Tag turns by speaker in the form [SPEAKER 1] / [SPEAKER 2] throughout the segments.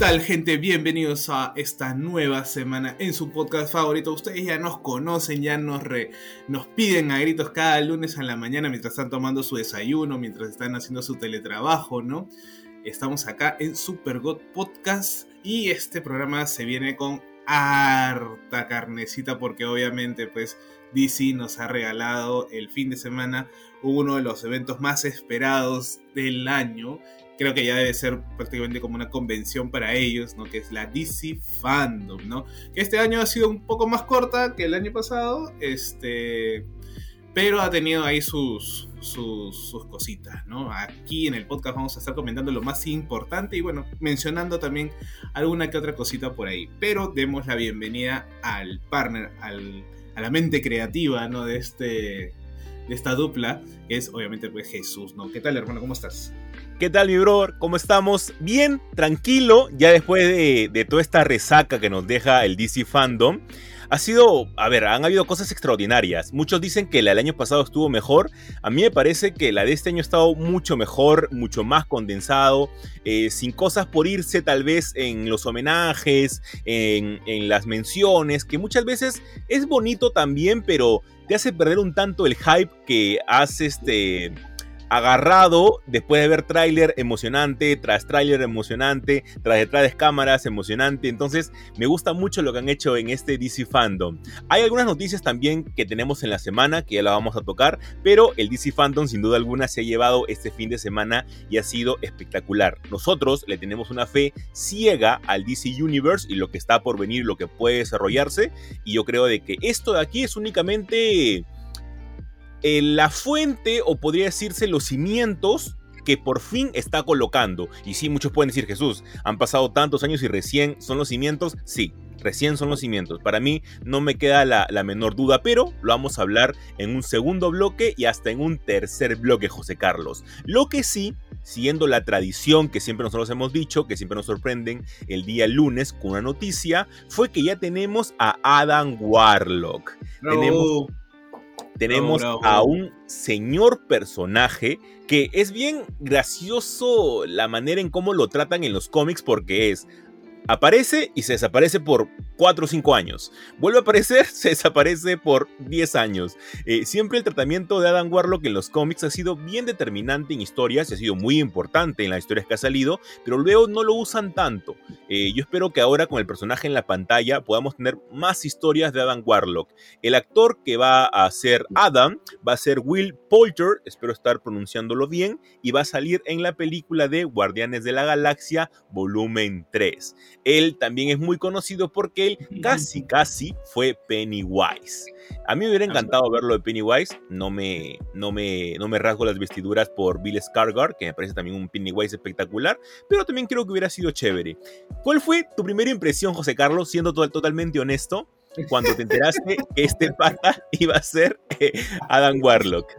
[SPEAKER 1] Tal gente? Bienvenidos a esta nueva semana en su podcast favorito. Ustedes ya nos conocen, ya nos, nos piden a gritos cada lunes a la mañana mientras están tomando su desayuno, mientras están haciendo su teletrabajo, ¿no? Estamos acá en Super God Podcast y este programa se viene con harta carnecita porque obviamente pues DC nos ha regalado el fin de semana uno de los eventos más esperados del año creo que ya debe ser prácticamente como una convención para ellos, ¿no? Que es la DC Fandom, ¿no? Que este año ha sido un poco más corta que el año pasado, este, pero ha tenido ahí sus, sus, cositas, ¿no? Aquí en el podcast vamos a estar comentando lo más importante y bueno, mencionando también alguna que otra cosita por ahí. Pero demos la bienvenida al partner, al, a la mente creativa, ¿no? De este esta dupla, que es obviamente pues Jesús, ¿no? ¿Qué tal, hermano? ¿Cómo estás?
[SPEAKER 2] ¿Qué tal, mi brother? ¿Cómo estamos? Bien, tranquilo, ya después de, toda esta resaca que nos deja el DC Fandom. Ha sido, a ver, han habido cosas extraordinarias. Muchos dicen que la del año pasado estuvo mejor. A mí me parece que la de este año ha estado mucho mejor, mucho más condensado, eh, sin cosas por irse tal vez en los homenajes, en, en las menciones, que muchas veces es bonito también, pero te hace perder un tanto el hype que hace este agarrado después de ver tráiler emocionante, tras tráiler emocionante, tras detrás de cámaras emocionante. Entonces, me gusta mucho lo que han hecho en este DC Fandom. Hay algunas noticias también que tenemos en la semana que ya la vamos a tocar, pero el DC Fandom sin duda alguna se ha llevado este fin de semana y ha sido espectacular. Nosotros le tenemos una fe ciega al DC Universe y lo que está por venir, lo que puede desarrollarse, y yo creo de que esto de aquí es únicamente eh, la fuente, o podría decirse los cimientos que por fin está colocando. Y sí, muchos pueden decir, Jesús, han pasado tantos años y recién son los cimientos. Sí, recién son los cimientos. Para mí no me queda la, menor duda, pero lo vamos a hablar en un segundo bloque y hasta en un tercer bloque, José Carlos. Lo que sí, siguiendo la tradición que siempre nosotros hemos dicho, que siempre nos sorprenden el día lunes con una noticia, fue que ya tenemos a Adam Warlock. Tenemos tenemos a un señor personaje que es bien gracioso la manera en cómo lo tratan en los cómics porque es Aparece y se desaparece por 4 o 5 años. Vuelve a aparecer, se desaparece por 10 años. Eh, siempre el tratamiento de Adam Warlock en los cómics ha sido bien determinante en historias, ha sido muy importante en las historias que ha salido, pero luego no lo usan tanto. Eh, yo espero que ahora con el personaje en la pantalla podamos tener más historias de Adam Warlock. El actor que va a ser Adam va a ser Will Poulter, espero estar pronunciándolo bien, y va a salir en la película de Guardianes de la Galaxia volumen 3. Él también es muy conocido porque él casi, casi fue Pennywise. A mí me hubiera encantado verlo de Pennywise. No me, no me, no me rasgo las vestiduras por Bill Skarsgård, que me parece también un Pennywise espectacular, pero también creo que hubiera sido chévere. ¿Cuál fue tu primera impresión, José Carlos, siendo totalmente honesto, cuando te enteraste que este pata iba a ser eh, Adam Warlock?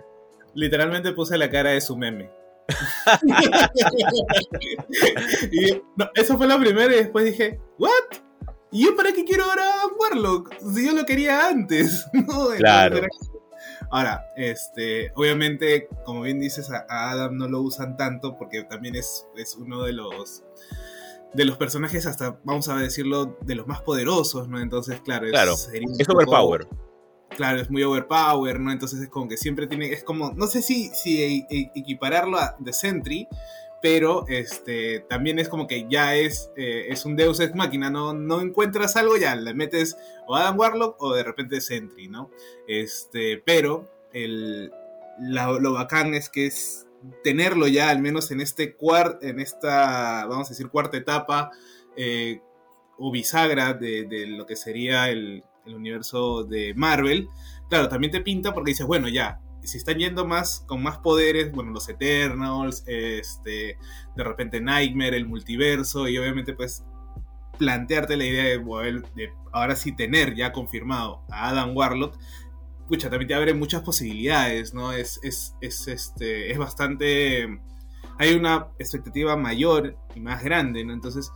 [SPEAKER 1] Literalmente puse la cara de su meme. y, eso fue la primera y después dije, ¿what? ¿Y yo para qué quiero ahora Warlock? Si yo lo quería antes.
[SPEAKER 2] claro.
[SPEAKER 1] Ahora, este, obviamente, como bien dices, a Adam no lo usan tanto porque también es, es uno de los de los personajes hasta, vamos a decirlo, de los más poderosos, ¿no? Entonces, claro,
[SPEAKER 2] es, claro, es overpower
[SPEAKER 1] claro, es muy overpower, ¿no? Entonces es como que siempre tiene, es como, no sé si, e, e, equipararlo a The Sentry, pero este, también es como que ya es, eh, es un Deus Ex Máquina, ¿no? no encuentras algo, ya le metes o Adam Warlock o de repente Sentry, ¿no? Este, pero el, lo bacán es que es tenerlo ya, al menos en este cuart, en esta, vamos a decir, cuarta etapa eh, o bisagra de, lo que sería el, el universo de Marvel, claro, también te pinta porque dices, bueno, ya, si están yendo más con más poderes, bueno, los Eternals, este, de repente Nightmare, el multiverso, y obviamente pues plantearte la idea de, de ahora sí tener ya confirmado a Adam Warlock, pucha, también te abre muchas posibilidades, ¿no? Es, es, es, este, es bastante... Hay una expectativa mayor y más grande, ¿no? Entonces,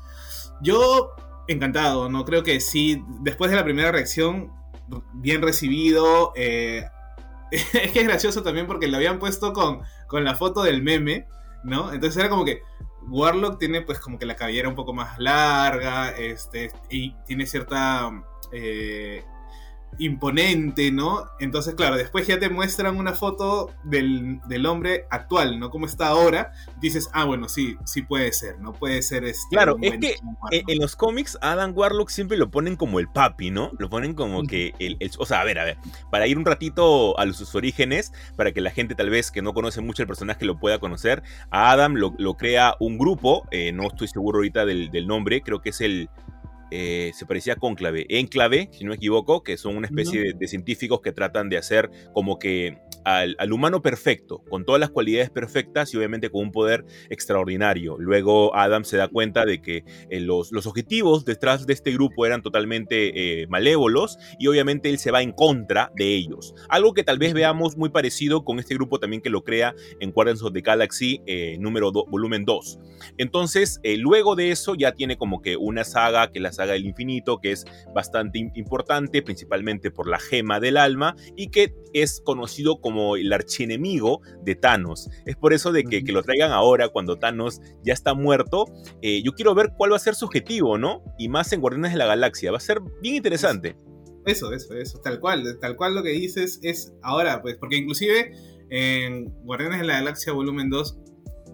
[SPEAKER 1] yo encantado, ¿no? Creo que sí, después de la primera reacción, bien recibido. Eh, es que es gracioso también porque lo habían puesto con, con la foto del meme, ¿no? Entonces era como que Warlock tiene pues como que la cabellera un poco más larga, este, y tiene cierta eh, imponente, ¿no? Entonces, claro, después ya te muestran una foto del, hombre actual, ¿no? Como está ahora. Dices, ah, bueno, sí, sí puede ser, ¿no? Puede ser este.
[SPEAKER 2] Claro, es que en, los cómics Adam Warlock siempre lo ponen como el papi, ¿no? Lo ponen como que el, O sea, a ver, a ver, para ir un ratito a sus orígenes, para que la gente tal vez que no conoce mucho el personaje lo pueda conocer, a Adam lo, crea un grupo, eh, no estoy seguro ahorita del, del nombre, creo que es el eh, se parecía a Cónclave, Enclave, si no me equivoco, que son una especie de, científicos que tratan de hacer como que al, humano perfecto, con todas las cualidades perfectas y obviamente con un poder extraordinario. Luego Adam se da cuenta de que eh, los, los, objetivos detrás de este grupo eran totalmente eh, malévolos y obviamente él se va en contra de ellos. Algo que tal vez veamos muy parecido con este grupo también que lo crea en Guardians of the Galaxy eh, número volumen 2. Entonces, luego de eso ya tiene como que una saga, que es la saga del infinito, que es bastante importante, principalmente por la gema del alma y que es conocido como como el archienemigo de Thanos. Es por eso de que, lo traigan ahora, cuando Thanos ya está muerto. Eh, yo quiero ver cuál va a ser su objetivo, ¿no? Y más en Guardianes de la Galaxia. Va a ser bien interesante.
[SPEAKER 1] Eso, eso, eso, tal cual. Tal cual lo que dices es ahora, pues, porque inclusive en Guardianes de la Galaxia Volumen 2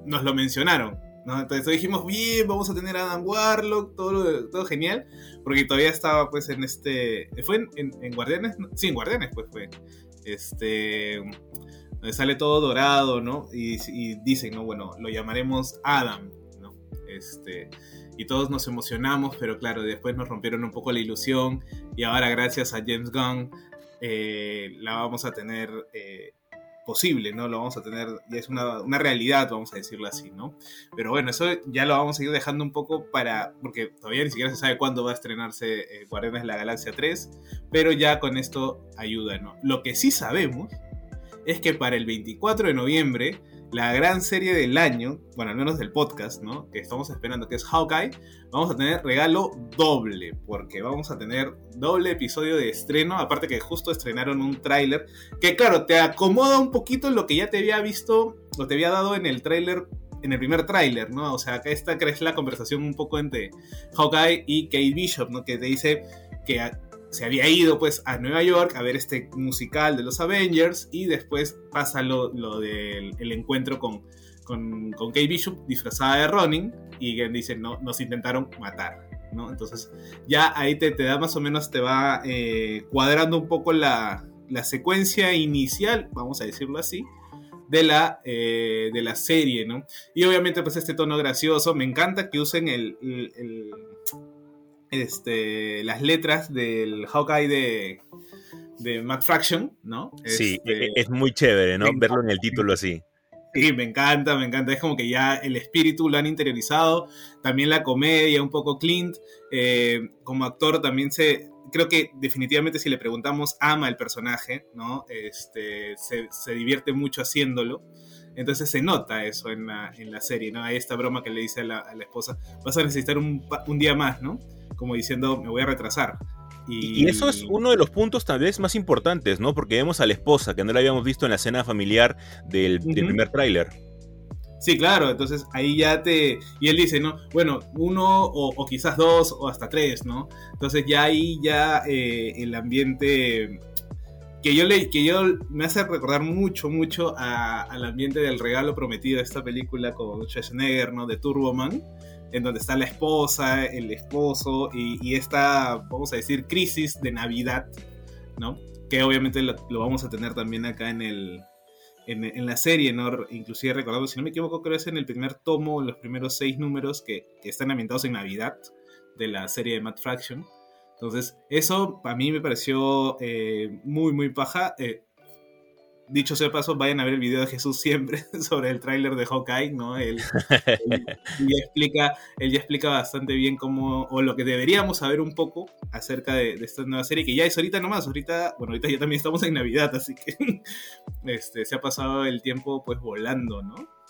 [SPEAKER 1] nos lo mencionaron. ¿no? Entonces dijimos, bien, vamos a tener a Adam Warlock, todo, todo genial, porque todavía estaba pues en este... ¿Fue en, Guardianes? Sí, en Guardianes pues fue este, sale todo dorado, ¿no? Y, dicen, ¿no? Bueno, lo llamaremos Adam, ¿no? Este, y todos nos emocionamos, pero claro, después nos rompieron un poco la ilusión y ahora gracias a James Gunn eh, la vamos a tener eh, posible, ¿no? Lo vamos a tener, ya es una, una, realidad, vamos a decirlo así, ¿no? Pero bueno, eso ya lo vamos a ir dejando un poco para, porque todavía ni siquiera se sabe cuándo va a estrenarse eh, de la Galaxia 3, pero ya con esto ayuda, ¿no? Lo que sí sabemos es que para el 24 de noviembre la gran serie del año, bueno, al menos del podcast, ¿no? Que estamos esperando, que es Hawkeye, vamos a tener regalo doble, porque vamos a tener doble episodio de estreno, aparte que justo estrenaron un tráiler, que claro, te acomoda un poquito lo que ya te había visto, lo te había dado en el tráiler en el primer tráiler, ¿no? O sea, acá esta es la conversación un poco entre Hawkeye y Kate Bishop, ¿no? Que te dice que se había ido pues a Nueva York a ver este musical de los Avengers y después pasa lo, del el encuentro con, con, con Kate Bishop disfrazada de Ronin y dice, no, nos intentaron matar. ¿no? Entonces ya ahí te, te da más o menos, te va eh, cuadrando un poco la, la, secuencia inicial, vamos a decirlo así, de la, eh, de la serie, ¿no? Y obviamente pues este tono gracioso, me encanta que usen el este, las letras del Hawkeye de, de Matt Fraction, ¿no?
[SPEAKER 2] Sí,
[SPEAKER 1] este,
[SPEAKER 2] e, e, es muy chévere, ¿no? Verlo en el título así.
[SPEAKER 1] Sí, me encanta, me encanta. Es como que ya el espíritu lo han interiorizado. También la comedia, un poco Clint. Eh, como actor también se. Creo que definitivamente si le preguntamos, ama el personaje, ¿no? Este, se, divierte mucho haciéndolo. Entonces se nota eso en la, en la serie, ¿no? Hay esta broma que le dice a la, a la esposa, vas a necesitar un, un día más, ¿no? Como diciendo, me voy a retrasar.
[SPEAKER 2] Y... eso es uno de los puntos tal vez más importantes, ¿no? Porque vemos a la esposa, que no la habíamos visto en la escena familiar del, primer tráiler.
[SPEAKER 1] Sí, claro, entonces ahí ya te... Y él dice, ¿no? Bueno, uno o, quizás dos o hasta tres, ¿no? Entonces ya ahí ya eh, el ambiente que yo, le, que yo me hace recordar mucho, mucho al ambiente del regalo prometido de esta película con Schwarzenegger, ¿no? De Turboman en donde está la esposa, el esposo y, esta, vamos a decir, crisis de Navidad, ¿no? Que obviamente lo, vamos a tener también acá en el, en, la serie, ¿no? Inclusive recordando, si no me equivoco, creo que es en el primer tomo, los primeros seis números que, están ambientados en Navidad de la serie de Matt Fraction. Entonces, eso a mí me pareció eh, muy, muy paja. Eh, dicho sea paso, vayan a ver el video de Jesús siempre sobre el tráiler de Hawkeye, ¿no? Él, ya explica, él ya explica bastante bien cómo, o lo que deberíamos saber un poco acerca de, esta nueva serie, que ya es ahorita nomás, ahorita, bueno, ahorita ya también estamos en Navidad, así que este, se ha pasado el tiempo pues volando, ¿no?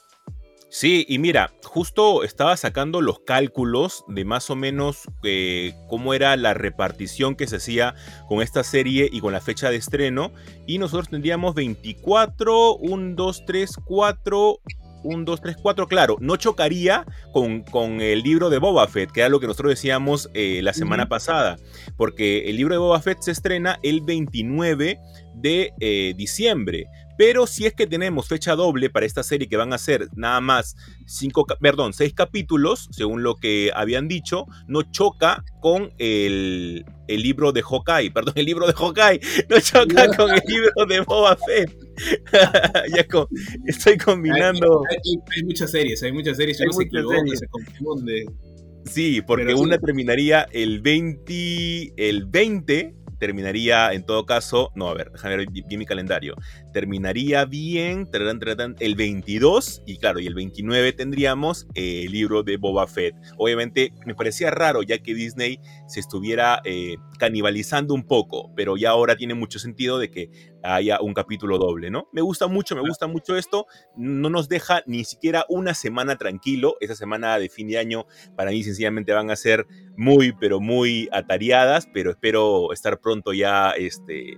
[SPEAKER 2] Sí, y mira, justo estaba sacando los cálculos de más o menos eh, cómo era la repartición que se hacía con esta serie y con la fecha de estreno. Y nosotros tendríamos 24, 1, 2, 3, 4, 1, 2, 3, 4, claro, no chocaría con, con, el libro de Boba Fett, que era lo que nosotros decíamos eh, la semana pasada, porque el libro de Boba Fett se estrena el 29 de eh, diciembre. Pero si es que tenemos fecha doble para esta serie que van a ser nada más cinco, perdón, seis capítulos, según lo que habían dicho, no choca con el, el libro de Hawkeye, perdón, el libro de Hawkeye, no choca con el libro de Boba Fett. ya estoy combinando.
[SPEAKER 1] Hay, muchas series, hay muchas series, hay muchas series. se confunde.
[SPEAKER 2] Sí, porque una terminaría el 20, el 20 terminaría en todo caso, no, a ver, déjame ver mi calendario, terminaría bien el 22 y claro, y el 29 tendríamos el libro de Boba Fett. Obviamente me parecía raro ya que Disney se estuviera eh, canibalizando un poco, pero ya ahora tiene mucho sentido de que haya un capítulo doble, ¿no? Me gusta mucho, me gusta mucho esto, no nos deja ni siquiera una semana tranquilo, esa semana de fin de año para mí sencillamente van a ser muy, pero muy atareadas, pero espero estar pronto ya, este,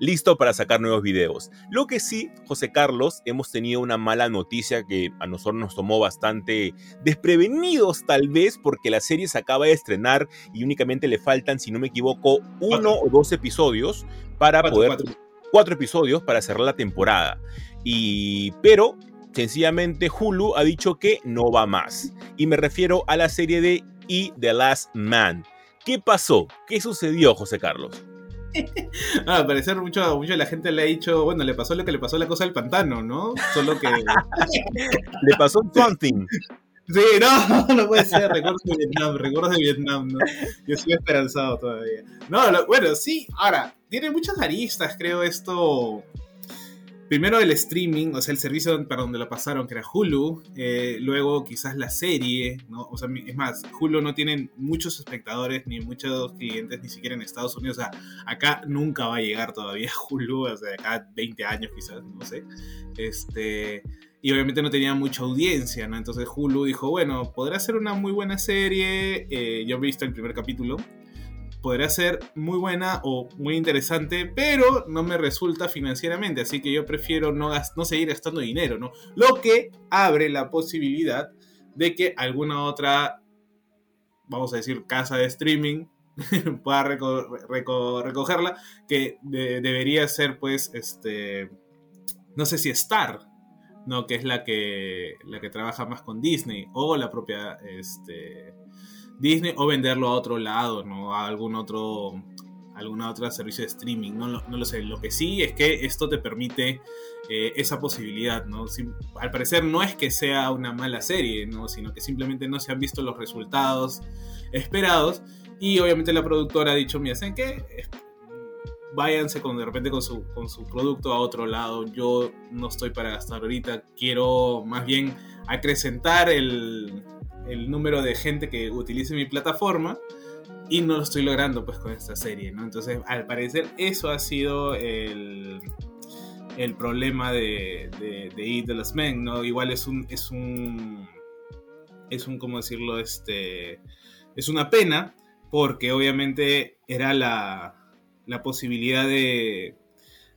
[SPEAKER 2] listo para sacar nuevos videos. Lo que sí, José Carlos, hemos tenido una mala noticia que a nosotros nos tomó bastante desprevenidos tal vez porque la serie se acaba de estrenar y únicamente le faltan, si no me equivoco, uno o dos episodios para poder cuatro episodios para cerrar la temporada. Y, pero sencillamente Hulu ha dicho que no va más. Y me refiero a la serie de E The Last Man. ¿Qué pasó? ¿Qué sucedió, José Carlos?
[SPEAKER 1] ah, al parecer mucho, mucho la gente le ha dicho, bueno, le pasó lo que le pasó a la cosa del pantano, ¿no? Solo que...
[SPEAKER 2] le pasó something.
[SPEAKER 1] Sí, no, no puede ser, recuerdos de Vietnam, recuerdos de Vietnam, ¿no? Yo estoy esperanzado todavía. No, bueno, sí, ahora, tiene muchas aristas, creo, esto. Primero el streaming, o sea, el servicio para donde lo pasaron, que era Hulu. Eh, luego quizás la serie, ¿no? O sea, es más, Hulu no tiene muchos espectadores ni muchos clientes, ni siquiera en Estados Unidos. O sea, acá nunca va a llegar todavía Hulu, o sea, acá 20 años quizás, no sé. Este y obviamente no tenía mucha audiencia, ¿no? Entonces Hulu dijo, bueno, podrá ser una muy buena serie, eh, yo he visto el primer capítulo, podrá ser muy buena o muy interesante, pero no me resulta financieramente, así que yo prefiero no seguir gastando dinero, ¿no? Lo que abre la posibilidad de que alguna otra, vamos a decir, casa de streaming pueda recogerla, que debería ser pues, este, no sé si Star, ¿no? Que es la que, la que trabaja más con Disney, o la propia este, Disney, o venderlo a otro lado, ¿no? A algún otro, alguna otra servicio de streaming, no lo, sé. Lo que sí es que esto te permite eh, esa posibilidad, ¿no? al parecer no es que sea una mala serie, ¿no? Sino que simplemente no se han visto los resultados esperados. Y obviamente la productora ha dicho, mira, ¿saben qué? váyanse con, de repente con su, con su producto a otro lado. Yo no estoy para gastar ahorita. Quiero más bien acrecentar el, el número de gente que utilice mi plataforma y no lo estoy logrando pues con esta serie, ¿no? Entonces, al parecer eso ha sido el, el problema de, de, de Eat the Last ¿no? Igual es un, es un, es un, ¿cómo decirlo? Este, es una pena porque obviamente era la, la posibilidad de,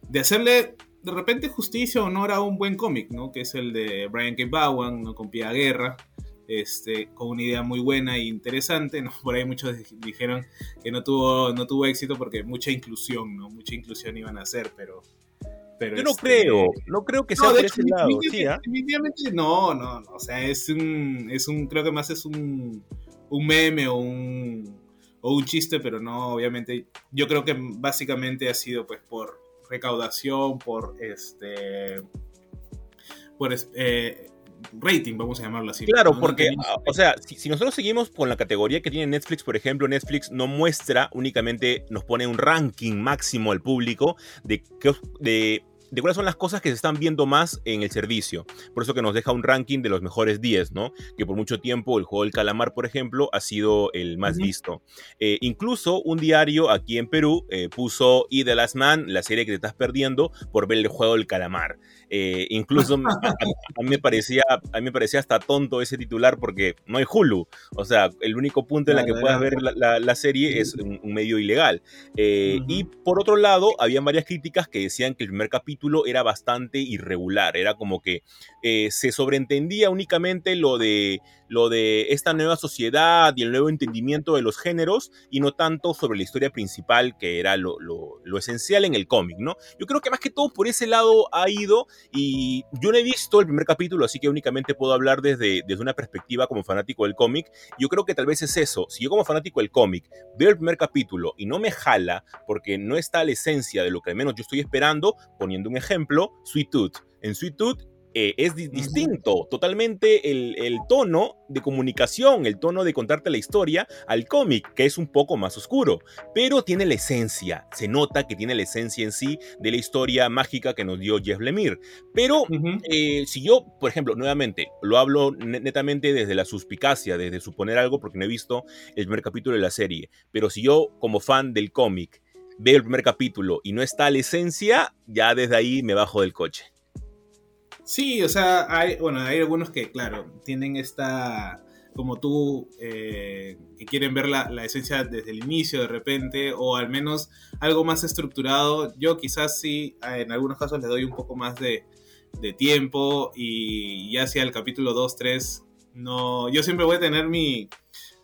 [SPEAKER 1] de hacerle de repente justicia o honor a un buen cómic, ¿no? Que es el de Brian K. Bowen, ¿no? Con Pia Guerra, este, con una idea muy buena e interesante, ¿no? Por ahí muchos dijeron que no tuvo, no tuvo éxito porque mucha inclusión, ¿no? Mucha inclusión iban a hacer, pero...
[SPEAKER 2] pero Yo no este, creo, no creo que sea no, de ese lado,
[SPEAKER 1] ¿sí, definitivamente no, no, no, o sea, es un, es un, creo que más es un, un meme o un o un chiste, pero no, obviamente, yo creo que básicamente ha sido pues por recaudación, por este, por eh, rating, vamos a llamarlo así.
[SPEAKER 2] Claro, porque, ah, o sea, si, nosotros seguimos con la categoría que tiene Netflix, por ejemplo, Netflix no muestra únicamente, nos pone un ranking máximo al público de, de de cuáles son las cosas que se están viendo más en el servicio. Por eso que nos deja un ranking de los mejores 10, ¿no? Que por mucho tiempo el juego del calamar, por ejemplo, ha sido el más visto. Eh, incluso un diario aquí en Perú eh, puso Y The Last Man, la serie que te estás perdiendo por ver el juego del calamar. Eh, incluso a, mí me parecía, a mí me parecía hasta tonto ese titular porque no hay Hulu. O sea, el único punto en el que puedas ver la, serie es un, medio ilegal. Y por otro lado, había varias críticas que decían que el primer capítulo era bastante irregular. Era como que se sobreentendía únicamente lo de, lo de esta nueva sociedad y el nuevo entendimiento de los géneros y no tanto sobre la historia principal que era lo, lo esencial en el cómic, ¿no? Yo creo que más que todo por ese lado ha ido y yo no he visto el primer capítulo, así que únicamente puedo hablar desde, desde una perspectiva como fanático del cómic. Yo creo que tal vez es eso. Si yo como fanático del cómic veo el primer capítulo y no me jala porque no está la esencia de lo que al menos yo estoy esperando, poniendo un ejemplo, Sweet Tooth. En Sweet Tooth eh, es distinto totalmente el, tono de comunicación, el tono de contarte la historia al cómic, que es un poco más oscuro, pero tiene la esencia, se nota que tiene la esencia en sí de la historia mágica que nos dio Jeff Lemire. Pero eh, si yo, por ejemplo, nuevamente, lo hablo netamente desde la suspicacia, desde suponer algo, porque no he visto el primer capítulo de la serie, pero si yo como fan del cómic veo el primer capítulo y no está la esencia, ya desde ahí me bajo del coche.
[SPEAKER 1] Sí, o sea, hay, bueno, hay algunos que, claro, tienen esta, como tú, eh, que quieren ver la, esencia desde el inicio de repente, o al menos algo más estructurado. Yo quizás sí, en algunos casos les doy un poco más de, tiempo y ya sea el capítulo 2, 3, no, yo siempre voy a tener mi,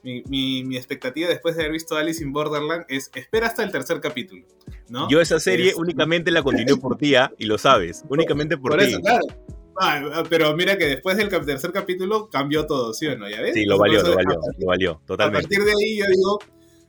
[SPEAKER 1] mi, expectativa después de haber visto Alice in Borderland es espera hasta el tercer capítulo. ¿No?
[SPEAKER 2] Yo esa serie únicamente la continué por ti, ¿ah? y lo sabes, únicamente por, ti.
[SPEAKER 1] Ah, pero mira que después del tercer capítulo cambió todo, ¿sí o no? ¿Ya ves?
[SPEAKER 2] Sí, lo valió, lo valió, lo valió, totalmente.
[SPEAKER 1] A partir de ahí yo digo,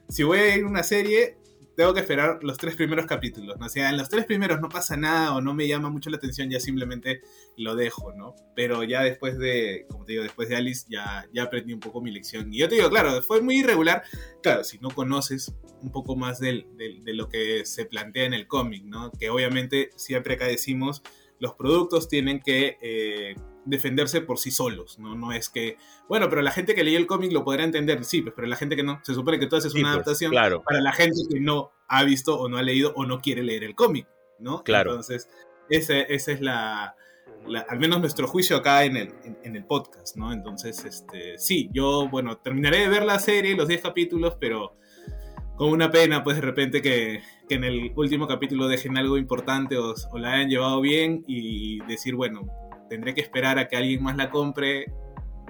[SPEAKER 1] si voy a ir a una serie, tengo que esperar los tres primeros capítulos, ¿no? O sea, en los tres primeros no pasa nada o no me llama mucho la atención, ya simplemente lo dejo, ¿no? Pero ya después de, como te digo, después de Alice, ya, ya aprendí un poco mi lección. Y yo te digo, claro, fue muy irregular. Claro, si no conoces un poco más de lo que se plantea en el cómic, ¿no? Que obviamente siempre acá decimos los productos tienen que eh, defenderse por sí solos, ¿no? No es que, bueno, pero la gente que leyó el cómic lo podrá entender, sí, pues, pero la gente que no, se supone que todo eso es una pues, adaptación para la gente que no ha visto o no ha leído o no quiere leer el cómic, ¿no?
[SPEAKER 2] Claro.
[SPEAKER 1] Entonces, esa, es la, al menos nuestro juicio acá en el, en, el podcast, ¿no? Entonces, este, sí, yo, bueno, terminaré de ver la serie, los 10 capítulos, pero con una pena, pues de repente que, en el último capítulo dejen algo importante o, la hayan llevado bien y decir, bueno, tendré que esperar a que alguien más la compre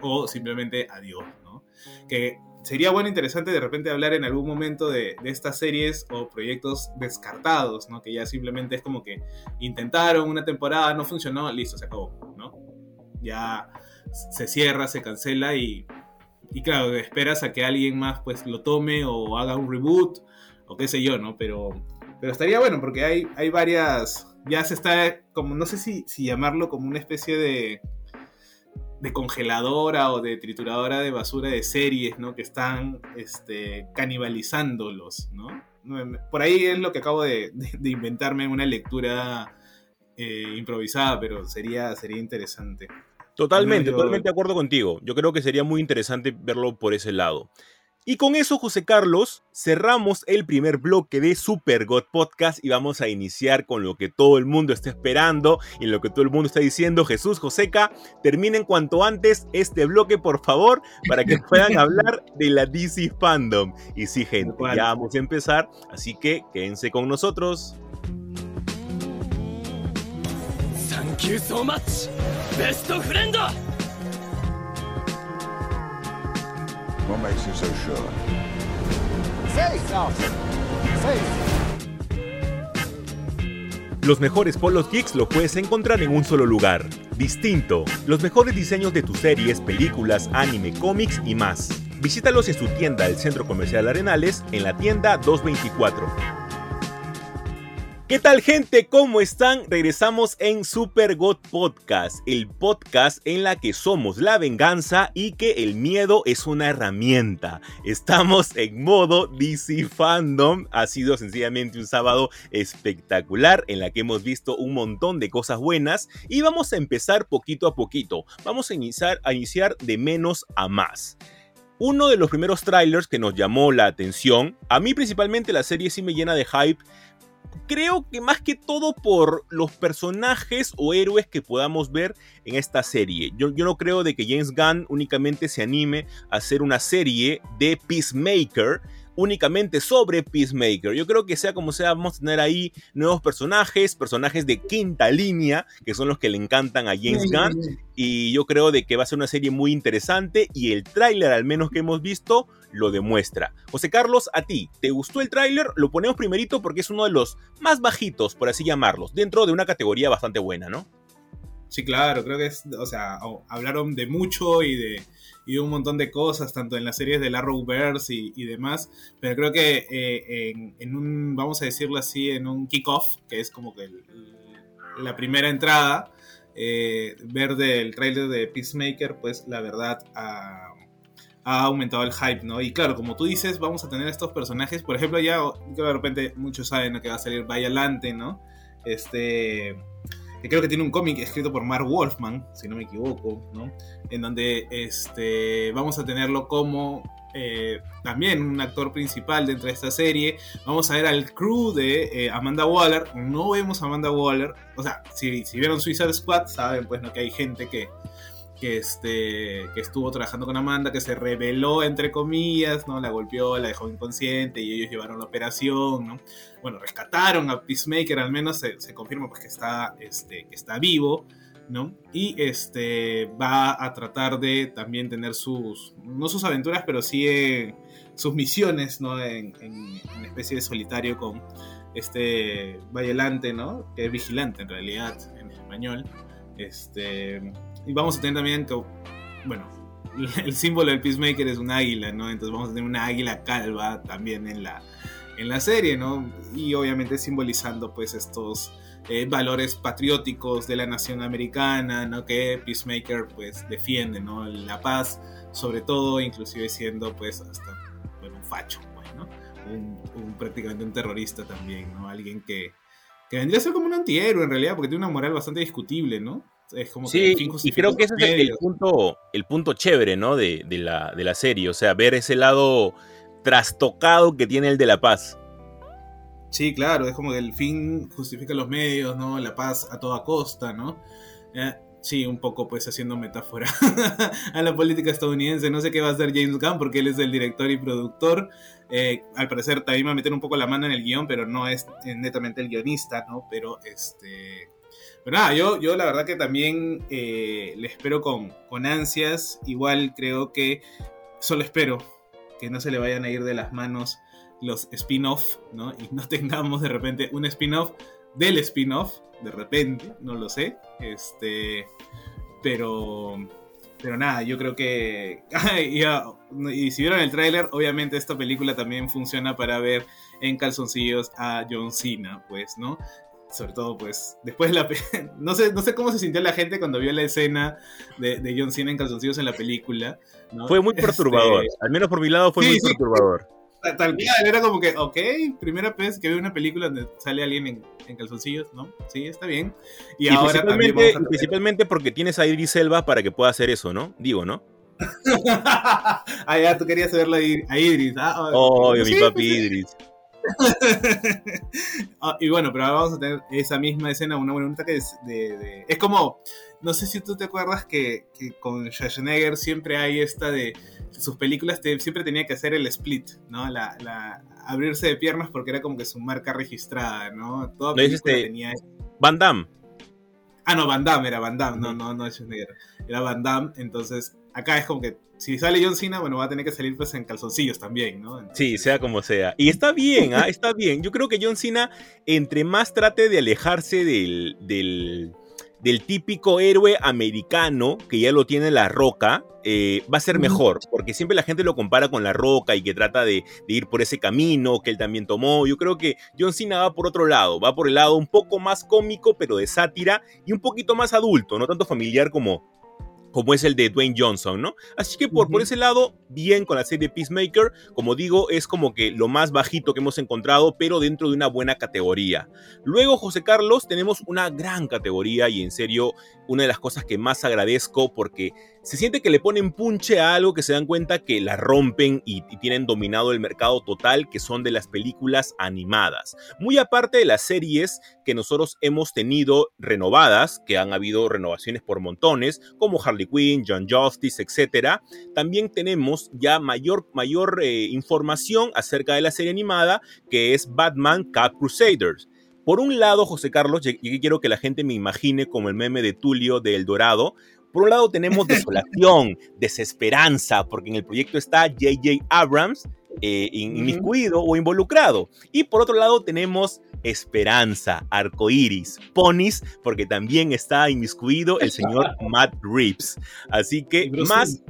[SPEAKER 1] o simplemente adiós, ¿no? Que sería bueno, interesante de repente hablar en algún momento de, estas series o proyectos descartados, ¿no? Que ya simplemente es como que intentaron una temporada, no funcionó, listo, se acabó, ¿no? Ya se cierra, se cancela y y claro, esperas a que alguien más pues lo tome o haga un reboot o qué sé yo, ¿no? Pero, pero estaría bueno porque hay, hay varias, ya se está como, no sé si, si llamarlo como una especie de, de congeladora o de trituradora de basura de series, ¿no? Que están este, canibalizándolos, ¿no? Por ahí es lo que acabo de, de, inventarme una lectura eh, improvisada, pero sería, sería interesante.
[SPEAKER 2] Totalmente, totalmente de acuerdo contigo. Yo creo que sería muy interesante verlo por ese lado. Y con eso, José Carlos, cerramos el primer bloque de Super God Podcast y vamos a iniciar con lo que todo el mundo está esperando y lo que todo el mundo está diciendo. Jesús, Joseca, terminen cuanto antes este bloque, por favor, para que puedan hablar de la DC Fandom. Y sí, gente, ya vamos a empezar, así que quédense con nosotros. Thank you so much. ベス What makes you so sure? Los mejores polos geeks lo puedes encontrar en un solo lugar. Distinto. Los mejores diseños de tus series, películas, anime, cómics y más. Visítalos en su tienda del Centro Comercial Arenales en la tienda 224. ¿Qué tal gente? ¿Cómo están? Regresamos en Super God Podcast, el podcast en la que somos la venganza y que el miedo es una herramienta. Estamos en modo DC Fandom. Ha sido sencillamente un sábado espectacular en la que hemos visto un montón de cosas buenas y vamos a empezar poquito a poquito. Vamos a iniciar, a iniciar de menos a más. Uno de los primeros trailers que nos llamó la atención, a mí principalmente la serie sí me llena de hype, creo que más que todo por los personajes o héroes que podamos ver en esta serie. Yo, yo, no creo de que James Gunn únicamente se anime a hacer una serie de Peacemaker únicamente sobre Peacemaker. Yo creo que sea como sea, vamos a tener ahí nuevos personajes, personajes de quinta línea, que son los que le encantan a James Gunn. Y yo creo de que va a ser una serie muy interesante y el tráiler, al menos que hemos visto, lo demuestra. José Carlos, a ti, ¿te gustó el tráiler? Lo ponemos primerito porque es uno de los más bajitos, por así llamarlos, dentro de una categoría bastante buena, ¿no?
[SPEAKER 1] Sí, claro, creo que es, o sea, hablaron de mucho y de, y un montón de cosas, tanto en las series del Arrowverse y, y demás, pero creo que eh, en, un, vamos a decirlo así, en un kickoff, que es como que la primera entrada, eh, ver del trailer de Peacemaker, pues la verdad ha, ha, aumentado el hype, ¿no? Y claro, como tú dices, vamos a tener estos personajes, por ejemplo, ya de repente muchos saben que va a salir Vayalante, ¿no? Este que creo que tiene un cómic escrito por Mark Wolfman, si no me equivoco, ¿no? En donde este, vamos a tenerlo como eh, también un actor principal dentro de esta serie. Vamos a ver al crew de eh, Amanda Waller. No vemos a Amanda Waller. O sea, si, si vieron Suicide Squad, saben pues ¿no? que hay gente que, que, este, que estuvo trabajando con Amanda, que se rebeló, entre comillas, ¿no? La golpeó, la dejó inconsciente y ellos llevaron la operación, ¿no? Bueno, rescataron a Peacemaker, al menos se, confirma pues, que, está, este, que está vivo, ¿no? Y este, va a tratar de también tener sus, no sus aventuras, pero sí eh, sus misiones, ¿no? En, en, una especie de solitario con este Vayelante, ¿no? Que es vigilante en realidad, en español. Este, y vamos a tener también que, bueno, el símbolo del Peacemaker es un águila, ¿no? Entonces vamos a tener una águila calva también en la, en la serie, ¿no? Y obviamente simbolizando pues estos eh, valores patrióticos de la nación americana, ¿no? Que Peacemaker pues defiende, ¿no? La paz, sobre todo, inclusive siendo pues hasta, bueno, un facho, pues, ¿no? Un, prácticamente un terrorista también, ¿no? Alguien que, que vendría a ser como un antihéroe en realidad, porque tiene una moral bastante discutible, ¿no?
[SPEAKER 2] sí, y creo que ese es el punto, el punto chévere, ¿no? De, la, de la serie, o sea, ver ese lado trastocado que tiene el de la paz.
[SPEAKER 1] Sí, claro, es como que el fin justifica los medios, ¿no? La paz a toda costa, ¿no? Eh, sí, un poco pues haciendo metáfora a la política estadounidense. No sé qué va a hacer James Gunn porque él es el director y productor. Eh, al parecer también va a meter un poco la mano en el guion, pero no es netamente el guionista, ¿no? Pero este pero nada, yo, yo la verdad que también eh, le espero con, con ansias. Igual creo que solo espero que no se le vayan a ir de las manos los spin-off, ¿no? Y no tengamos de repente un spin-off del spin-off, de repente, no lo sé. Este, pero, pero nada, yo creo que... y si vieron el tráiler, obviamente esta película también funciona para ver en calzoncillos a John Cena, pues, ¿no? sobre todo pues después la no sé no sé cómo se sintió la gente cuando vio la escena de, John Cena en calzoncillos en la película
[SPEAKER 2] fue muy perturbador este, al menos por mi lado fue muy perturbador
[SPEAKER 1] tal, cual era como que ok primera vez que veo una película donde sale alguien en, calzoncillos no sí está bien.
[SPEAKER 2] Y, ahora principalmente, principalmente porque tienes a Idris Elba para que pueda hacer eso no digo no
[SPEAKER 1] ah ya tú querías verlo a Idris ah,
[SPEAKER 2] oh, mi papi Idris.
[SPEAKER 1] Ah, y bueno, pero ahora vamos a tener esa misma escena, una buena que es de, Es como, no sé si tú te acuerdas que, con Schwarzenegger siempre hay esta de... Sus películas siempre tenía que hacer el split, ¿no? La, abrirse de piernas porque era como que su marca registrada, ¿no?
[SPEAKER 2] Toda película tenía... Van Damme.
[SPEAKER 1] Ah, no, Van Damme, era Van Damme, no, no, no Schwarzenegger. Era Van Damme, entonces acá es como que si sale John Cena, bueno, va a tener que salir pues en calzoncillos también, ¿no?
[SPEAKER 2] Sí, sea como sea. Y está bien, ¿ah? está bien. Yo creo que John Cena, entre más trate de alejarse del, del, del típico héroe americano que ya lo tiene la roca, eh, va a ser mejor, porque siempre la gente lo compara con la roca y que trata de, de, ir por ese camino que él también tomó. Yo creo que John Cena va por otro lado, va por el lado un poco más cómico, pero de sátira y un poquito más adulto, no tanto familiar como, como es el de Dwayne Johnson, ¿no? Así que por, por ese lado, bien con la serie Peacemaker, como digo, es como que lo más bajito que hemos encontrado, pero dentro de una buena categoría. Luego, José Carlos, tenemos una gran categoría y en serio, una de las cosas que más agradezco porque se siente que le ponen punche a algo que se dan cuenta que la rompen y, tienen dominado el mercado total, que son de las películas animadas. Muy aparte de las series que nosotros hemos tenido renovadas, que han habido renovaciones por montones, como Harley Quinn, John Justice, etc. También tenemos ya mayor, mayor eh, información acerca de la serie animada, que es Batman Cat Crusaders. Por un lado, José Carlos, y quiero que la gente me imagine como el meme de Tulio de El Dorado, por un lado tenemos desolación, desesperanza, porque en el proyecto está J.J. Abrams eh, inmiscuido o involucrado. Y por otro lado tenemos esperanza, arcoiris, ponis, porque también está inmiscuido el señor Matt Reeves. Así que más,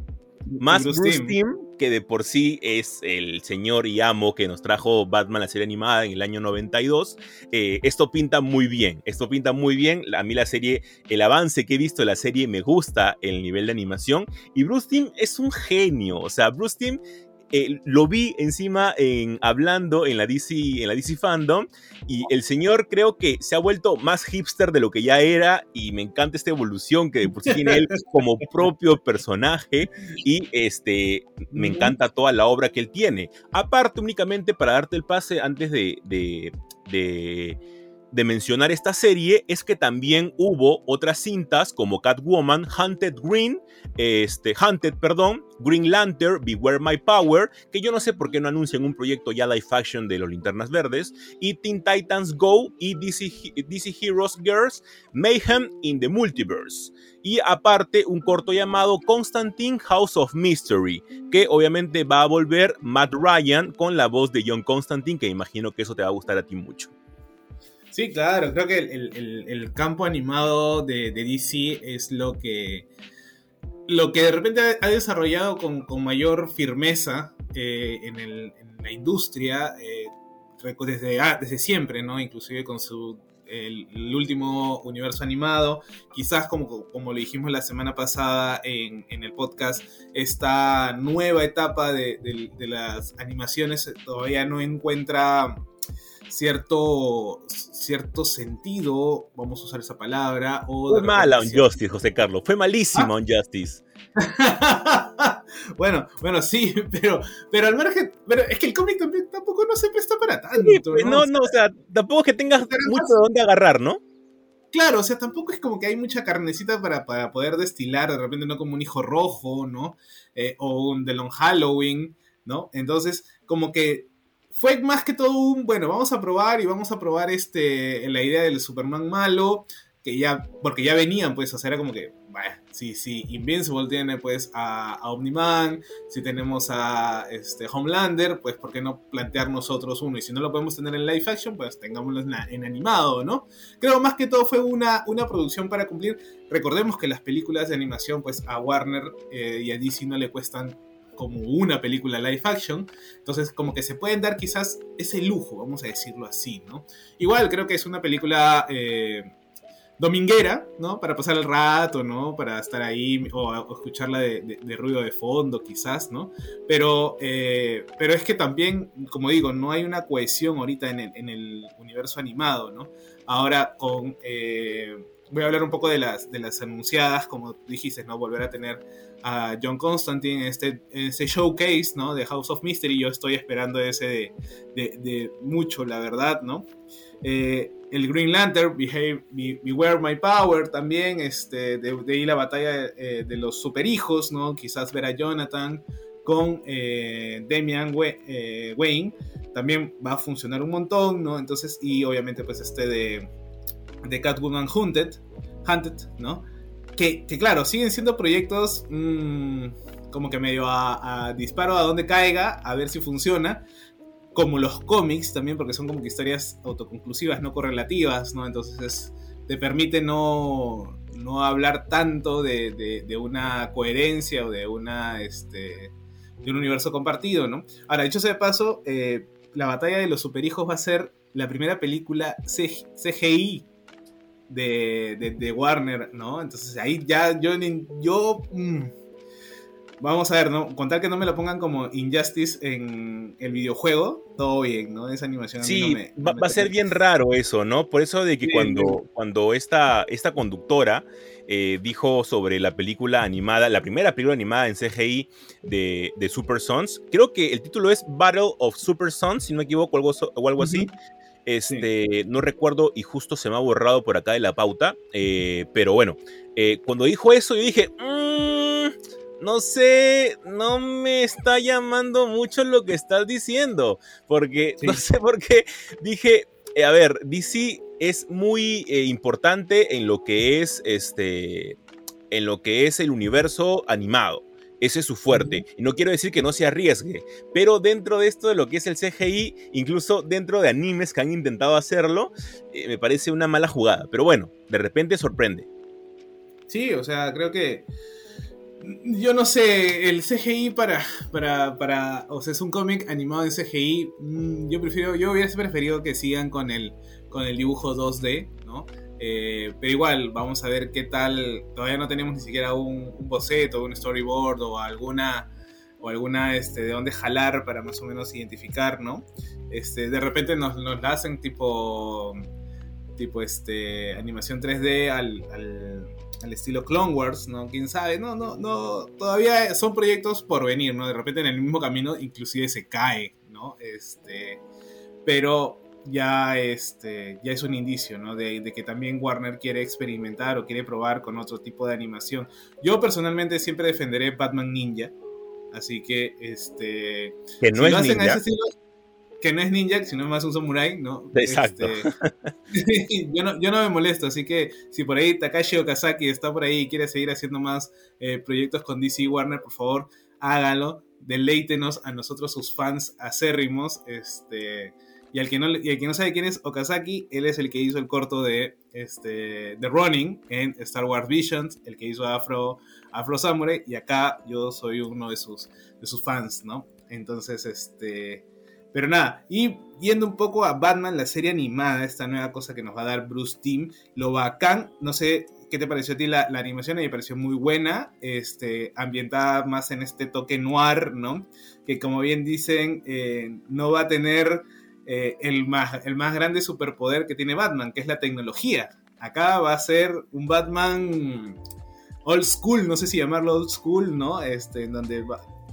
[SPEAKER 2] más Bruce, Bruce Timm, que de por sí es el señor y amo que nos trajo Batman la serie animada en el año 92. Eh, esto pinta muy bien, esto pinta muy bien. A mí la serie, el avance que he visto de la serie me gusta el nivel de animación. Y Bruce Timm es un genio, o sea, Bruce Timm eh, lo vi encima en, hablando en la, DC, en la DC Fandom y el señor creo que se ha vuelto más hipster de lo que ya era y me encanta esta evolución que sí tiene él como propio personaje y este, me encanta toda la obra que él tiene. Aparte únicamente para darte el pase antes de, de, de de mencionar esta serie es que también hubo otras cintas como Catwoman, Hunted Green, este, Hunted, perdón, Green Lantern, Beware My Power, que yo no sé por qué no anuncian un proyecto ya live action de los Linternas Verdes, y Teen Titans Go y DC, DC Heroes Girls, Mayhem in the Multiverse. Y aparte un corto llamado Constantine House of Mystery, que obviamente va a volver Matt Ryan con la voz de John Constantine, que imagino que eso te va a gustar a ti mucho.
[SPEAKER 1] Sí, claro, creo que el, el, campo animado de, de, DC es lo que, lo que de repente ha desarrollado con, con mayor firmeza eh, en, el, en, la industria eh, desde, ah, desde siempre, ¿no? Inclusive con su el, último universo animado, quizás como, como lo dijimos la semana pasada en, en el podcast, esta nueva etapa de, de las animaciones todavía no encuentra cierto, cierto sentido, vamos a usar esa palabra. O
[SPEAKER 2] Fue mala Justice, José Carlos. Fue malísimo ¿Ah? Justice.
[SPEAKER 1] bueno, bueno, sí, pero, pero al margen, pero es que el cómic tampoco no se presta para tanto.
[SPEAKER 2] Sí, pues ¿no? no, no, o sea, tampoco es que tengas mucho de dónde agarrar, ¿no?
[SPEAKER 1] Claro, o sea, tampoco es como que hay mucha carnecita para, para poder destilar, de repente no como un hijo rojo, ¿no? Eh, o un The Long Halloween, ¿no? Entonces, como que fue más que todo un, bueno, vamos a probar y vamos a probar este, la idea del Superman malo, que ya, porque ya venían, pues, o sea, era como que, si, si Invincible tiene, pues, a, a, Omniman, si tenemos a este, Homelander, pues, ¿por qué no plantear nosotros uno? Y si no lo podemos tener en live action, pues, tengámoslo en, en animado, ¿no? Creo más que todo fue una, una producción para cumplir. Recordemos que las películas de animación, pues, a Warner eh, y a DC no le cuestan como una película live action. Entonces, como que se pueden dar quizás ese lujo, vamos a decirlo así, ¿no? Igual creo que es una película eh, dominguera, ¿no? Para pasar el rato, ¿no? Para estar ahí o, escucharla de, ruido de fondo, quizás, ¿no? Pero, eh, pero es que también, como digo, no hay una cohesión ahorita en el, en el universo animado, ¿no? Ahora con... Eh, voy a hablar un poco de las, de las anunciadas, como dijiste, ¿no? Volver a tener a John Constantine en este, ese showcase, ¿no? De House of Mystery. Yo estoy esperando ese de, de, mucho, la verdad, ¿no? Eh, el Green Lantern, Behave, Be, Beware My Power, también, este, de, de ahí la batalla eh, de los superhijos, ¿no? Quizás ver a Jonathan con eh, Damian eh, Wayne, también va a funcionar un montón, ¿no? Entonces, y obviamente, pues este de, de Catwoman Hunted, Hunted, ¿no? Que, que, claro, siguen siendo proyectos mmm, como que medio a, a, disparo a donde caiga, a ver si funciona. Como los cómics también, porque son como que historias autoconclusivas, no correlativas, ¿no? Entonces te permite no, no hablar tanto de, de, una coherencia o de una este de un universo compartido, ¿no? Ahora, dicho sea de paso, eh, la batalla de los superhijos va a ser la primera película CGI de, de, Warner, ¿no? Entonces ahí ya yo, yo mm, vamos a ver, ¿no? Contar que no me lo pongan como Injustice en el videojuego, todo bien, ¿no? Esa animación.
[SPEAKER 2] Sí, va, a ser bien raro eso, ¿no? Por eso de que cuando, cuando esta, esta conductora eh, dijo sobre la película animada, la primera película animada en CGI de, de, Super Sons, creo que el título es Battle of Super Sons, si no me equivoco, algo, o algo así. Este, no recuerdo y justo se me ha borrado por acá de la pauta, eh, pero bueno, eh, cuando dijo eso yo dije, mm, no sé, no me está llamando mucho lo que estás diciendo, porque no sé por qué dije, eh, a ver, DC es muy importante en lo que es este, en lo que es el universo animado. Ese es su fuerte. Y no quiero decir que no se arriesgue, pero dentro de esto de lo que es el CGI, incluso dentro de animes que han intentado hacerlo, eh, me parece una mala jugada. Pero bueno, de repente sorprende.
[SPEAKER 1] Sí, o sea, creo que yo no sé, el CGI para, para, para, o sea, es un cómic animado en CGI, mm, yo prefiero, yo hubiese preferido que sigan con el, con el dibujo 2D, ¿no? Eh, pero igual, vamos a ver qué tal. Todavía no tenemos ni siquiera un, boceto, un storyboard o alguna o alguna este, de dónde jalar para más o menos identificar, ¿no? Este, de repente nos, nos la hacen tipo tipo este animación 3D al, al, estilo Clone Wars, ¿no? Quién sabe, no, no, no, todavía son proyectos por venir, ¿no? De repente en el mismo camino inclusive se cae, ¿no? Este, pero ya, este, ya es un indicio, ¿no? De, que también Warner quiere experimentar o quiere probar con otro tipo de animación. Yo personalmente siempre defenderé Batman Ninja, así que, este...
[SPEAKER 2] Que no es ninja.
[SPEAKER 1] que no es ninja, sino más un samurai, ¿no?
[SPEAKER 2] Exacto.
[SPEAKER 1] Este, yo, no, yo no me molesto, así que si por ahí Takashi Okazaki está por ahí y quiere seguir haciendo más eh, proyectos con DC Warner, por favor, hágalo. Deleítenos a nosotros, sus fans acérrimos. Este, y al que no, y que no sabe quién es Okazaki, él es el que hizo el corto de este, Running en Star Wars Visions, el que hizo Afro, Afro Samurai, y acá yo soy uno de sus, de sus fans, ¿no? Entonces, este... Pero nada, y yendo un poco a Batman, la serie animada, esta nueva cosa que nos va a dar Bruce Timm, lo bacán, no sé qué te pareció a ti la, animación, a mí me pareció muy buena, este, ambientada más en este toque noir, ¿no? Que como bien dicen, eh, no va a tener eh, el, más, el más grande superpoder que tiene Batman, que es la tecnología. Acá va a ser un Batman old school, no sé si llamarlo old school, ¿no? Este, en donde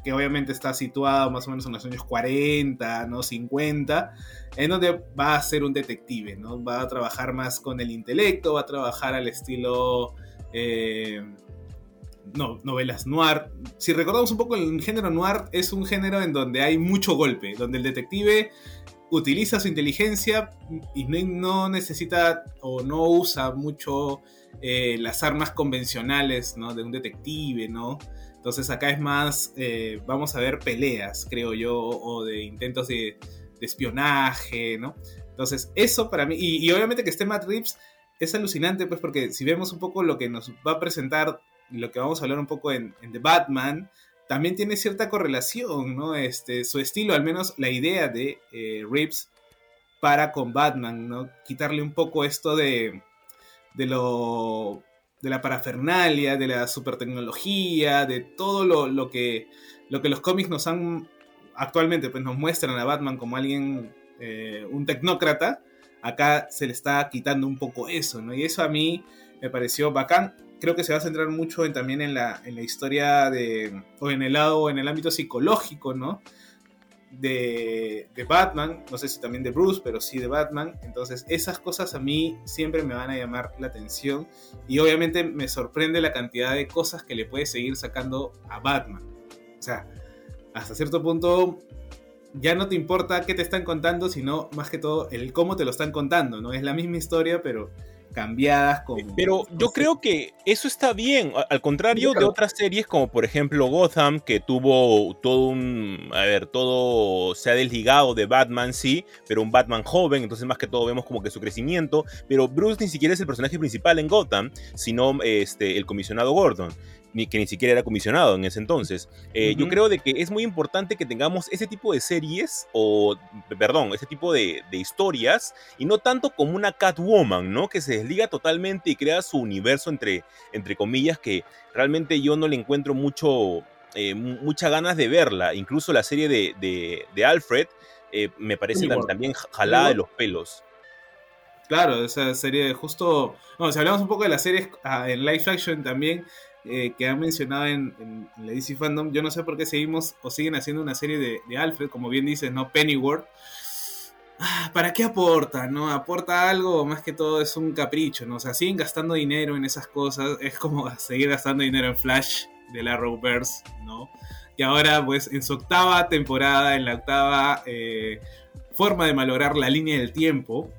[SPEAKER 1] que obviamente está situado más o menos en los años 40, ¿no? 50, en donde va a ser un detective, ¿no? Va a trabajar más con el intelecto, va a trabajar al estilo... Eh, no, novelas noir. Si recordamos un poco el género noir, es un género en donde hay mucho golpe, donde el detective utiliza su inteligencia y no, necesita o no usa mucho eh, las armas convencionales de un detective, ¿no? Entonces acá es más, eh, vamos a ver peleas, creo yo, o de intentos de, espionaje. Entonces eso para mí, y, obviamente que esté Matt Reeves es alucinante, pues porque si vemos un poco lo que nos va a presentar, lo que vamos a hablar un poco en The Batman, también tiene cierta correlación, ¿no? Este, su estilo, al menos la idea de eh, Reeves para con Batman, ¿no? Quitarle un poco esto de, de lo de la parafernalia, de la super tecnología, de todo lo, que, lo que los cómics nos han actualmente, pues nos muestran a Batman como alguien, eh, un tecnócrata, acá se le está quitando un poco eso, ¿no? Y eso a mí me pareció bacán creo que se va a centrar mucho en, también en la, historia de, o en el lado, en el ámbito psicológico, ¿no? De, de, Batman, no sé si también de Bruce, pero sí de Batman. Entonces esas cosas a mí siempre me van a llamar la atención y obviamente me sorprende la cantidad de cosas que le puede seguir sacando a Batman. O sea, hasta cierto punto ya no te importa qué te están contando, sino más que todo el cómo te lo están contando, ¿no? Es la misma historia, pero cambiadas con...
[SPEAKER 2] Pero yo creo que eso está bien, al contrario de otras series como por ejemplo Gotham, que tuvo todo un, a ver, todo se ha desligado de Batman, sí, pero un Batman joven, entonces más que todo vemos como que su crecimiento, pero Bruce ni siquiera es el personaje principal en Gotham, sino este, el comisionado Gordon que ni siquiera era comisionado en ese entonces. Eh, yo creo de que es muy importante que tengamos ese tipo de series, o, perdón, ese tipo de, historias, y no tanto como una Catwoman, ¿no? Que se desliga totalmente y crea su universo, entre, entre comillas, que realmente yo no le encuentro mucho, eh, muchas ganas de verla. Incluso la serie de, de, Alfred eh, me parece también jalada de los pelos.
[SPEAKER 1] Claro, esa serie justo... Bueno, si hablamos un poco de las series ah, en live action también, eh, que han mencionado en, la DC Fandom, yo no sé por qué seguimos o siguen haciendo una serie de, Alfred, como bien dices, ¿no? Pennyworth. Ah, ¿Para qué aporta? ¿No? ¿Aporta algo? Más que todo es un capricho, ¿no? O sea, siguen gastando dinero en esas cosas. Es como seguir gastando dinero en Flash de la Arrowverse, ¿no? Y ahora, pues, en su octava temporada, en la octava eh, forma de malograr la línea del tiempo,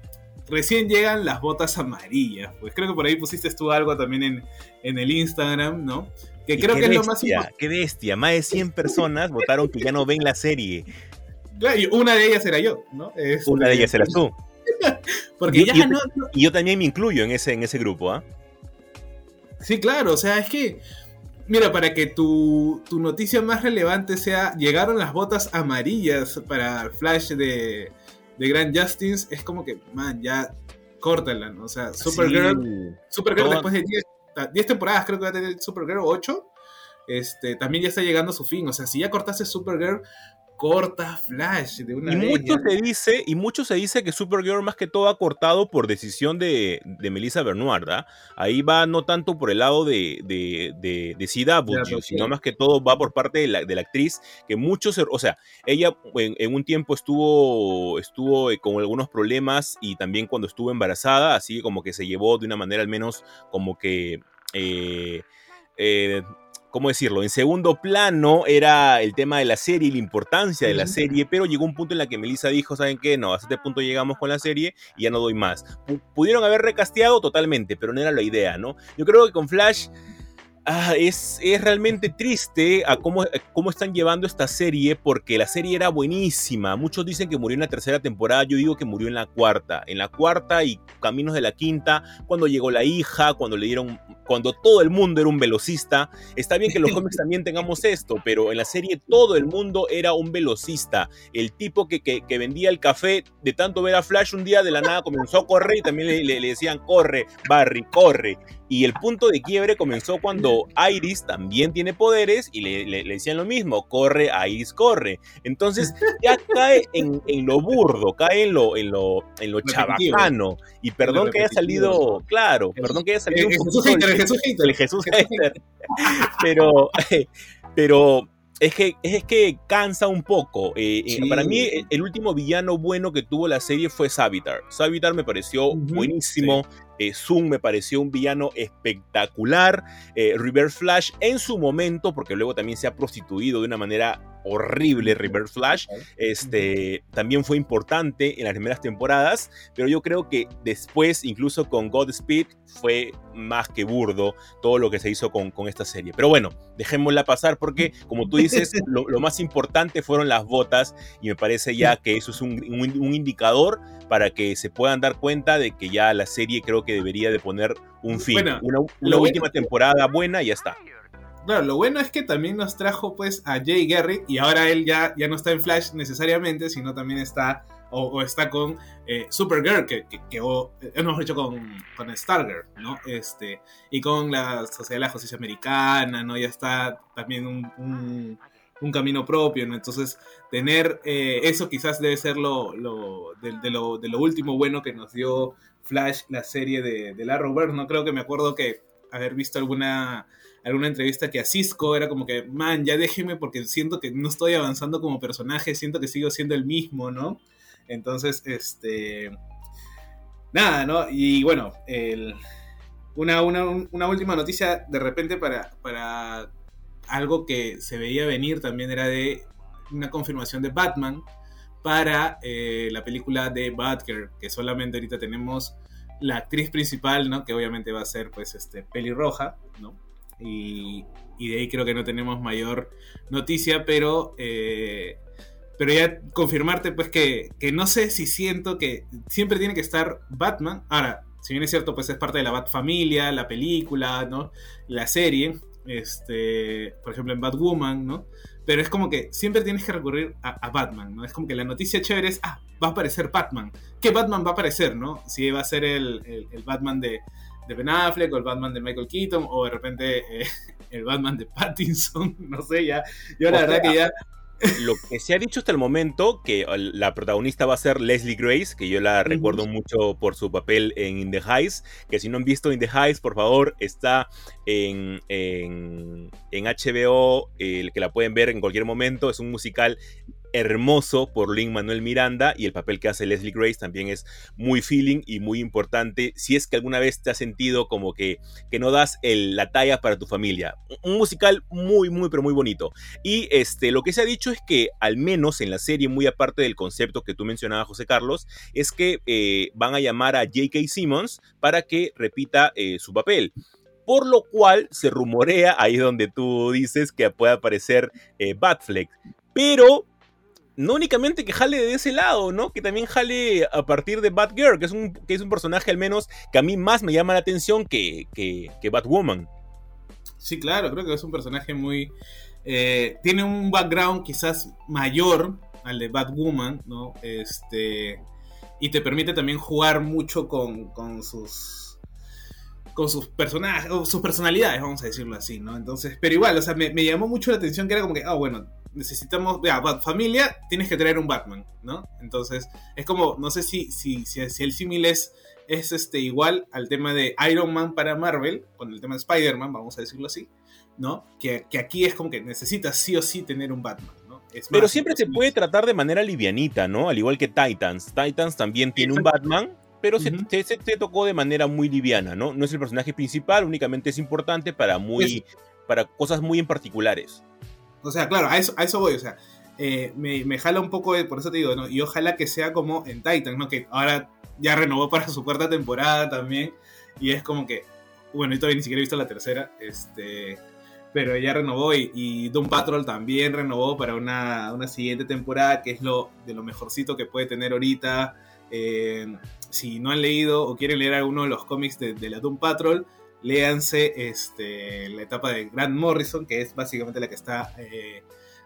[SPEAKER 1] recién llegan las botas amarillas. Pues creo que por ahí pusiste tú algo también en, en el Instagram, ¿no? Que creo que es lo más
[SPEAKER 2] importante. Qué bestia, más de 100 personas votaron que ya no ven la serie.
[SPEAKER 1] Claro, y una de ellas era yo, ¿no?
[SPEAKER 2] una de ellas eras tú.
[SPEAKER 1] Porque ya no,
[SPEAKER 2] Y yo también me incluyo en ese, en ese grupo, ¿ah?
[SPEAKER 1] Sí, claro, o sea, es que. Mira, para que tu, tu noticia más relevante sea, llegaron las botas amarillas para Flash de, de Grand Justice, es como que, man, ya córtala, ¿no? O sea, Supergirl, Supergirl después de 10 temporadas, creo que va a tener Supergirl 8, este, también ya está llegando a su fin. O sea, si ya cortaste Supergirl, corta Flash de una
[SPEAKER 2] y mucho se dice y mucho se dice que Supergirl más que todo ha cortado por decisión de, de Melissa Bernard ¿ah? ahí va no tanto por el lado de de, de, de CW sino más que todo va por parte de la, de la actriz que muchos o sea ella en, un tiempo estuvo estuvo eh, con algunos problemas y también cuando estuvo embarazada así como que se llevó de una manera al menos como que eh, eh, ¿cómo decirlo? En segundo plano era el tema de la serie y la importancia de la serie, pero llegó un punto en la que Melissa dijo, ¿saben qué? No, a este punto llegamos con la serie y ya no doy más. pudieron haber recasteado totalmente, pero no era la idea, ¿no? Yo creo que con Flash Ah, es, es, realmente triste a cómo, cómo, están llevando esta serie, porque la serie era buenísima. Muchos dicen que murió en la tercera temporada, yo digo que murió en la cuarta. En la cuarta y caminos de la quinta, cuando llegó la hija, cuando le dieron, cuando todo el mundo era un velocista. Está bien que los cómics también tengamos esto, pero en la serie todo el mundo era un velocista. El tipo que, que, vendía el café, de tanto ver a Flash un día de la nada comenzó a correr y también le, le decían, corre, Barry, corre. Y el punto de quiebre comenzó cuando Iris también tiene poderes y le, decían lo mismo, corre, Iris corre. Entonces ya cae en, lo burdo, cae en lo, en lo, en lo chabacano. Y perdón que haya salido, claro, perdón que haya salido...
[SPEAKER 1] Jesús Jesús
[SPEAKER 2] El Jesús Pero, pero es que, es que cansa un poco. Eh, eh, para mí, el, último villano bueno que tuvo la serie fue Savitar. Savitar me pareció buenísimo. Eh, Zoom me pareció un villano espectacular. Eh, Reverse Flash en su momento, porque luego también se ha prostituido de una manera horrible Reverse Flash, este, también fue importante en las primeras temporadas, pero yo creo que después, incluso con Godspeed, fue más que burdo todo lo que se hizo con, con esta serie. Pero bueno, dejémosla pasar porque, como tú dices, lo, más importante fueron las botas y me parece ya que eso es un, un indicador para que se puedan dar cuenta de que ya la serie creo que debería de poner un fin. una, última temporada buena y ya está.
[SPEAKER 1] Claro, lo bueno es que también nos trajo pues a Jay Garrick y ahora él ya, ya no está en Flash necesariamente, sino también está o, está con eh, Supergirl, que, que, que o, hemos dicho con, con Stargirl, ¿no? Este, y con la Sociedad de la Justicia Americana, ¿no? Ya está también un, un, camino propio, ¿no? Entonces, tener eh, eso quizás debe ser lo, lo de, lo, de lo último bueno que nos dio Flash, la serie de, de la Robert, no creo que me acuerdo que haber visto alguna alguna entrevista que a Cisco era como que, man, ya déjeme porque siento que no estoy avanzando como personaje, siento que sigo siendo el mismo, ¿no? Entonces, este... Nada, ¿no? Y bueno, una, una, última noticia de repente para, para algo que se veía venir también era de una confirmación de Batman para eh, la película de Batgirl, que solamente ahorita tenemos la actriz principal, ¿no? Que obviamente va a ser, pues, este, pelirroja, ¿no? Y, y de ahí creo que no tenemos mayor noticia, pero... Eh, pero ya confirmarte, pues, que, que no sé si siento que siempre tiene que estar Batman. Ahora, si bien es cierto, pues es parte de la Bat familia, la película, ¿no? La serie, este, por ejemplo en Batwoman, ¿no? Pero es como que siempre tienes que recurrir a, Batman, ¿no? Es como que la noticia chévere es, ah, va a aparecer Batman. ¿Qué Batman va a aparecer, no? Si va a ser el, Batman de, de, Ben Affleck o el Batman de Michael Keaton o de repente eh, el Batman de Pattinson, no sé, ya. Yo la verdad que ya
[SPEAKER 2] lo que se ha dicho hasta el momento, que la protagonista va a ser Leslie Grace, que yo la recuerdo mucho por su papel en In the Heights, que si no han visto In the Heights, por favor, está en, en, en HBO, el que la pueden ver en cualquier momento, es un musical hermoso por Lin Manuel Miranda y el papel que hace Leslie Grace también es muy feeling y muy importante si es que alguna vez te has sentido como que, que no das el, la talla para tu familia. Un musical muy, muy, pero muy bonito. Y este, lo que se ha dicho es que al menos en la serie, muy aparte del concepto que tú mencionabas, José Carlos, es que eh, van a llamar a J.K. Simmons para que repita eh, su papel por lo cual se rumorea, ahí donde tú dices que puede aparecer eh, Batfleck. Pero no únicamente que jale de ese lado, ¿no? Que también jale a partir de Batgirl, que es un, que es un personaje al menos que a mí más me llama la atención que, que, Batwoman.
[SPEAKER 1] Sí, claro, creo que es un personaje muy... Eh, tiene un background quizás mayor al de Batwoman, ¿no? Este, y te permite también jugar mucho con, con sus con sus personajes, sus personalidades, vamos a decirlo así, ¿no? Entonces, pero igual, o sea, me, me, llamó mucho la atención que era como que, ah, bueno, necesitamos, vea, familia, tienes que traer un Batman, ¿no? Entonces, es como, no sé si, si, si, el símil es, es este, igual al tema de Iron Man para Marvel, con el tema de Spider-Man, vamos a decirlo así, ¿no? Que, aquí es como que necesitas sí o sí tener un Batman, ¿no?
[SPEAKER 2] Pero siempre se puede tratar de manera livianita, ¿no? Al igual que Titans. Titans también tiene un Batman, pero se, tocó de manera muy liviana, ¿no? No es el personaje principal, únicamente es importante para muy... para cosas muy en particulares.
[SPEAKER 1] O sea, claro, a eso, a eso voy, o sea, eh, me, me, jala un poco, de, por eso te digo, ¿no? Y ojalá que sea como en Titan, ¿no? Que ahora ya renovó para su cuarta temporada también, y es como que, bueno, yo todavía ni siquiera he visto la tercera, este, pero ya renovó y, y Doom Patrol también renovó para una, una, siguiente temporada, que es lo de lo mejorcito que puede tener ahorita. Eh, si no han leído o quieren leer alguno de los cómics de, de la Doom Patrol, léanse este, la etapa de Grant Morrison, que es básicamente la que está, eh,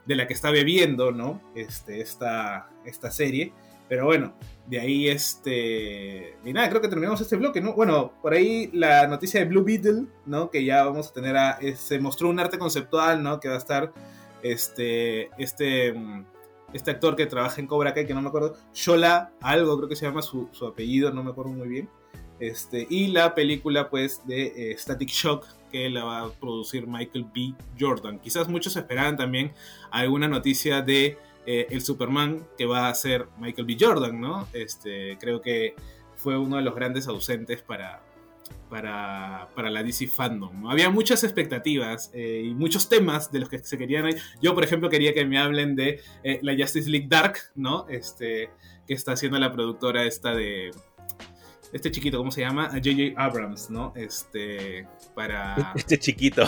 [SPEAKER 1] de la que está bebiendo, ¿no? Este, esta, esta serie. Pero bueno, de ahí este... Y nada, creo que terminamos este bloque, ¿no? Bueno, por ahí la noticia de Blue Beetle, ¿no? Que ya vamos a tener a... se mostró un arte conceptual, ¿no? Que va a estar este... Este... Este actor que trabaja en Cobra Kai, que no me acuerdo, Shola, algo creo que se llama su, su apellido, no me acuerdo muy bien. Este, y la película pues de eh, Static Shock que la va a producir Michael B. Jordan. Quizás muchos esperaban también alguna noticia de eh, el Superman que va a ser Michael B. Jordan, ¿no? Este, creo que fue uno de los grandes ausentes para, para, para la DC Fandom. Había muchas expectativas eh, y muchos temas de los que se querían. Yo, por ejemplo, quería que me hablen de la Justice League Dark, ¿no? Este, que está haciendo la productora esta de este chiquito, ¿cómo se llama? J.J. Abrams, ¿no? Este, para...
[SPEAKER 2] Este chiquito.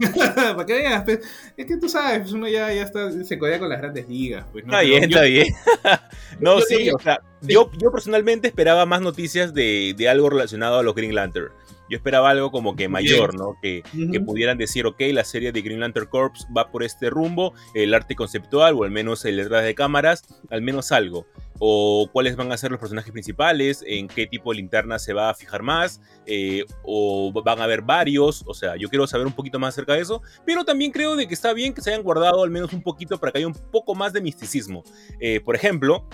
[SPEAKER 1] para que veas, pues, es que tú sabes, pues, uno ya, ya está, se codea con las grandes ligas. Pues,
[SPEAKER 2] ¿no? Está bien, está bien. no, sí, o sea, Yo, yo personalmente esperaba más noticias de, de algo relacionado a los Green Lantern. Yo esperaba algo como que mayor, ¿no? Que, que, pudieran decir, ok, la serie de Green Lantern Corps va por este rumbo, el arte conceptual o al menos el detrás de cámaras, al menos algo. O cuáles van a ser los personajes principales, en qué tipo de linterna se va a fijar más, eh, o van a haber varios, o sea, yo quiero saber un poquito más acerca de eso, pero también creo de que está bien que se hayan guardado al menos un poquito para que haya un poco más de misticismo. Eh, por ejemplo,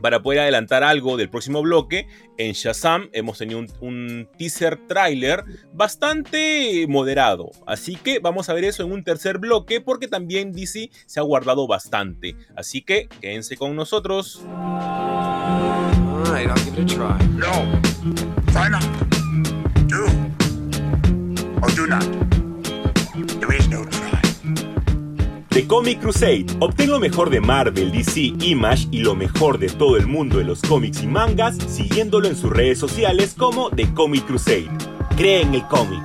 [SPEAKER 2] para poder adelantar algo del próximo bloque, en Shazam hemos tenido un, teaser trailer bastante moderado. Así que vamos a ver eso en un tercer bloque porque también DC se ha guardado bastante. Así que quédense con nosotros. The Comic Crusade. Obtén lo mejor de Marvel, DC, Image y lo mejor de todo el mundo de los cómics y mangas siguiéndolo en sus redes sociales como The Comic Crusade. Cree en el cómic.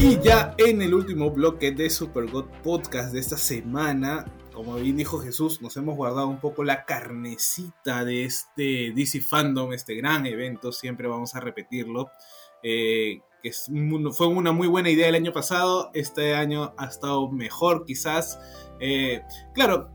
[SPEAKER 1] Y ya en el último bloque de Super God Podcast de esta semana, como bien dijo Jesús, nos hemos guardado un poco la carnecita de este DC Fandom, este gran evento, siempre vamos a repetirlo. Eh, fue una muy buena idea el año pasado, este año ha estado mejor quizás. Eh, claro,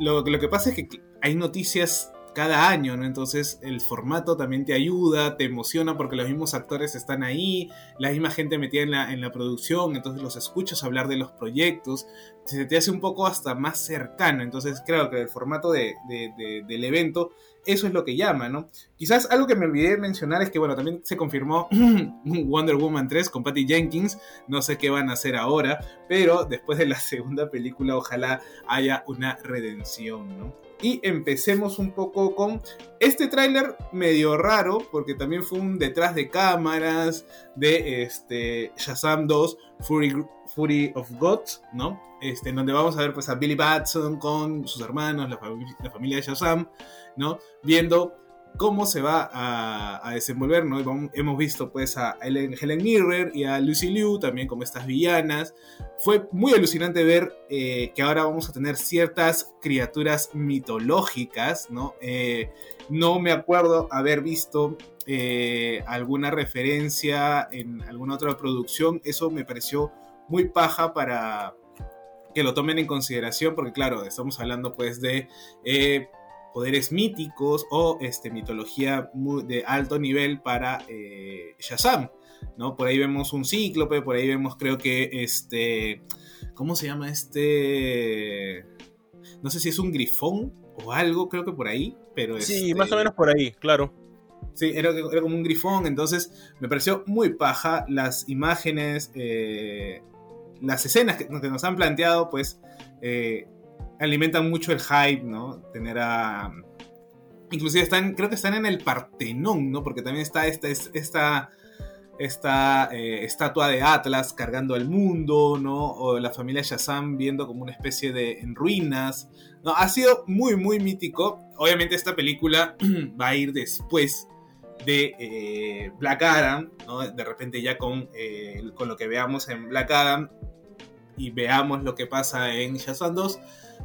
[SPEAKER 1] lo que pasa es que hay noticias cada año, ¿no? Entonces el formato también te ayuda, te emociona porque los mismos actores están ahí, la misma gente metida en la, en la producción, entonces los escuchas hablar de los proyectos, se te hace un poco hasta más cercano, entonces creo que el formato de, del evento, eso es lo que llama, ¿no? Quizás algo que me olvidé de mencionar es que, bueno, también se confirmó Wonder Woman 3 con Patty Jenkins, no sé qué van a hacer ahora, pero después de la segunda película ojalá haya una redención, ¿no? Y empecemos un poco con este tráiler medio raro, porque también fue un detrás de cámaras de este, Shazam 2, Fury, of Gods, ¿no? Este, en donde vamos a ver pues, a Billy Batson con sus hermanos, la, la familia de Shazam, ¿no? Viendo cómo se va a, desenvolver, ¿no? Hemos visto pues a Helen Mirror y a Lucy Liu también como estas villanas. Fue muy alucinante ver eh, que ahora vamos a tener ciertas criaturas mitológicas, ¿no? Eh, no me acuerdo haber visto eh, alguna referencia en alguna otra producción. Eso me pareció muy paja para que lo tomen en consideración, porque claro, estamos hablando pues de poderes míticos o este, mitología de alto nivel para eh, Shazam. ¿no? Por ahí vemos un cíclope, por ahí vemos creo que este... ¿Cómo se llama este? No sé si es un grifón o algo, creo que por ahí, pero...
[SPEAKER 2] Sí,
[SPEAKER 1] este
[SPEAKER 2] más o menos por ahí, claro.
[SPEAKER 1] Sí, era, como un grifón, entonces me pareció muy paja las imágenes, eh, las escenas que, nos han planteado, pues eh, alimentan mucho el hype, ¿no? Tener a... Inclusive están, creo que están en el Partenón, ¿no? Porque también está esta, esta, eh, estatua de Atlas cargando el mundo, ¿no? O la familia Shazam viendo como una especie de en ruinas. Ha sido muy, muy mítico. Obviamente esta película va a ir después de eh, Black Adam, ¿no? De repente ya con, eh, con lo que veamos en Black Adam y veamos lo que pasa en Shazam 2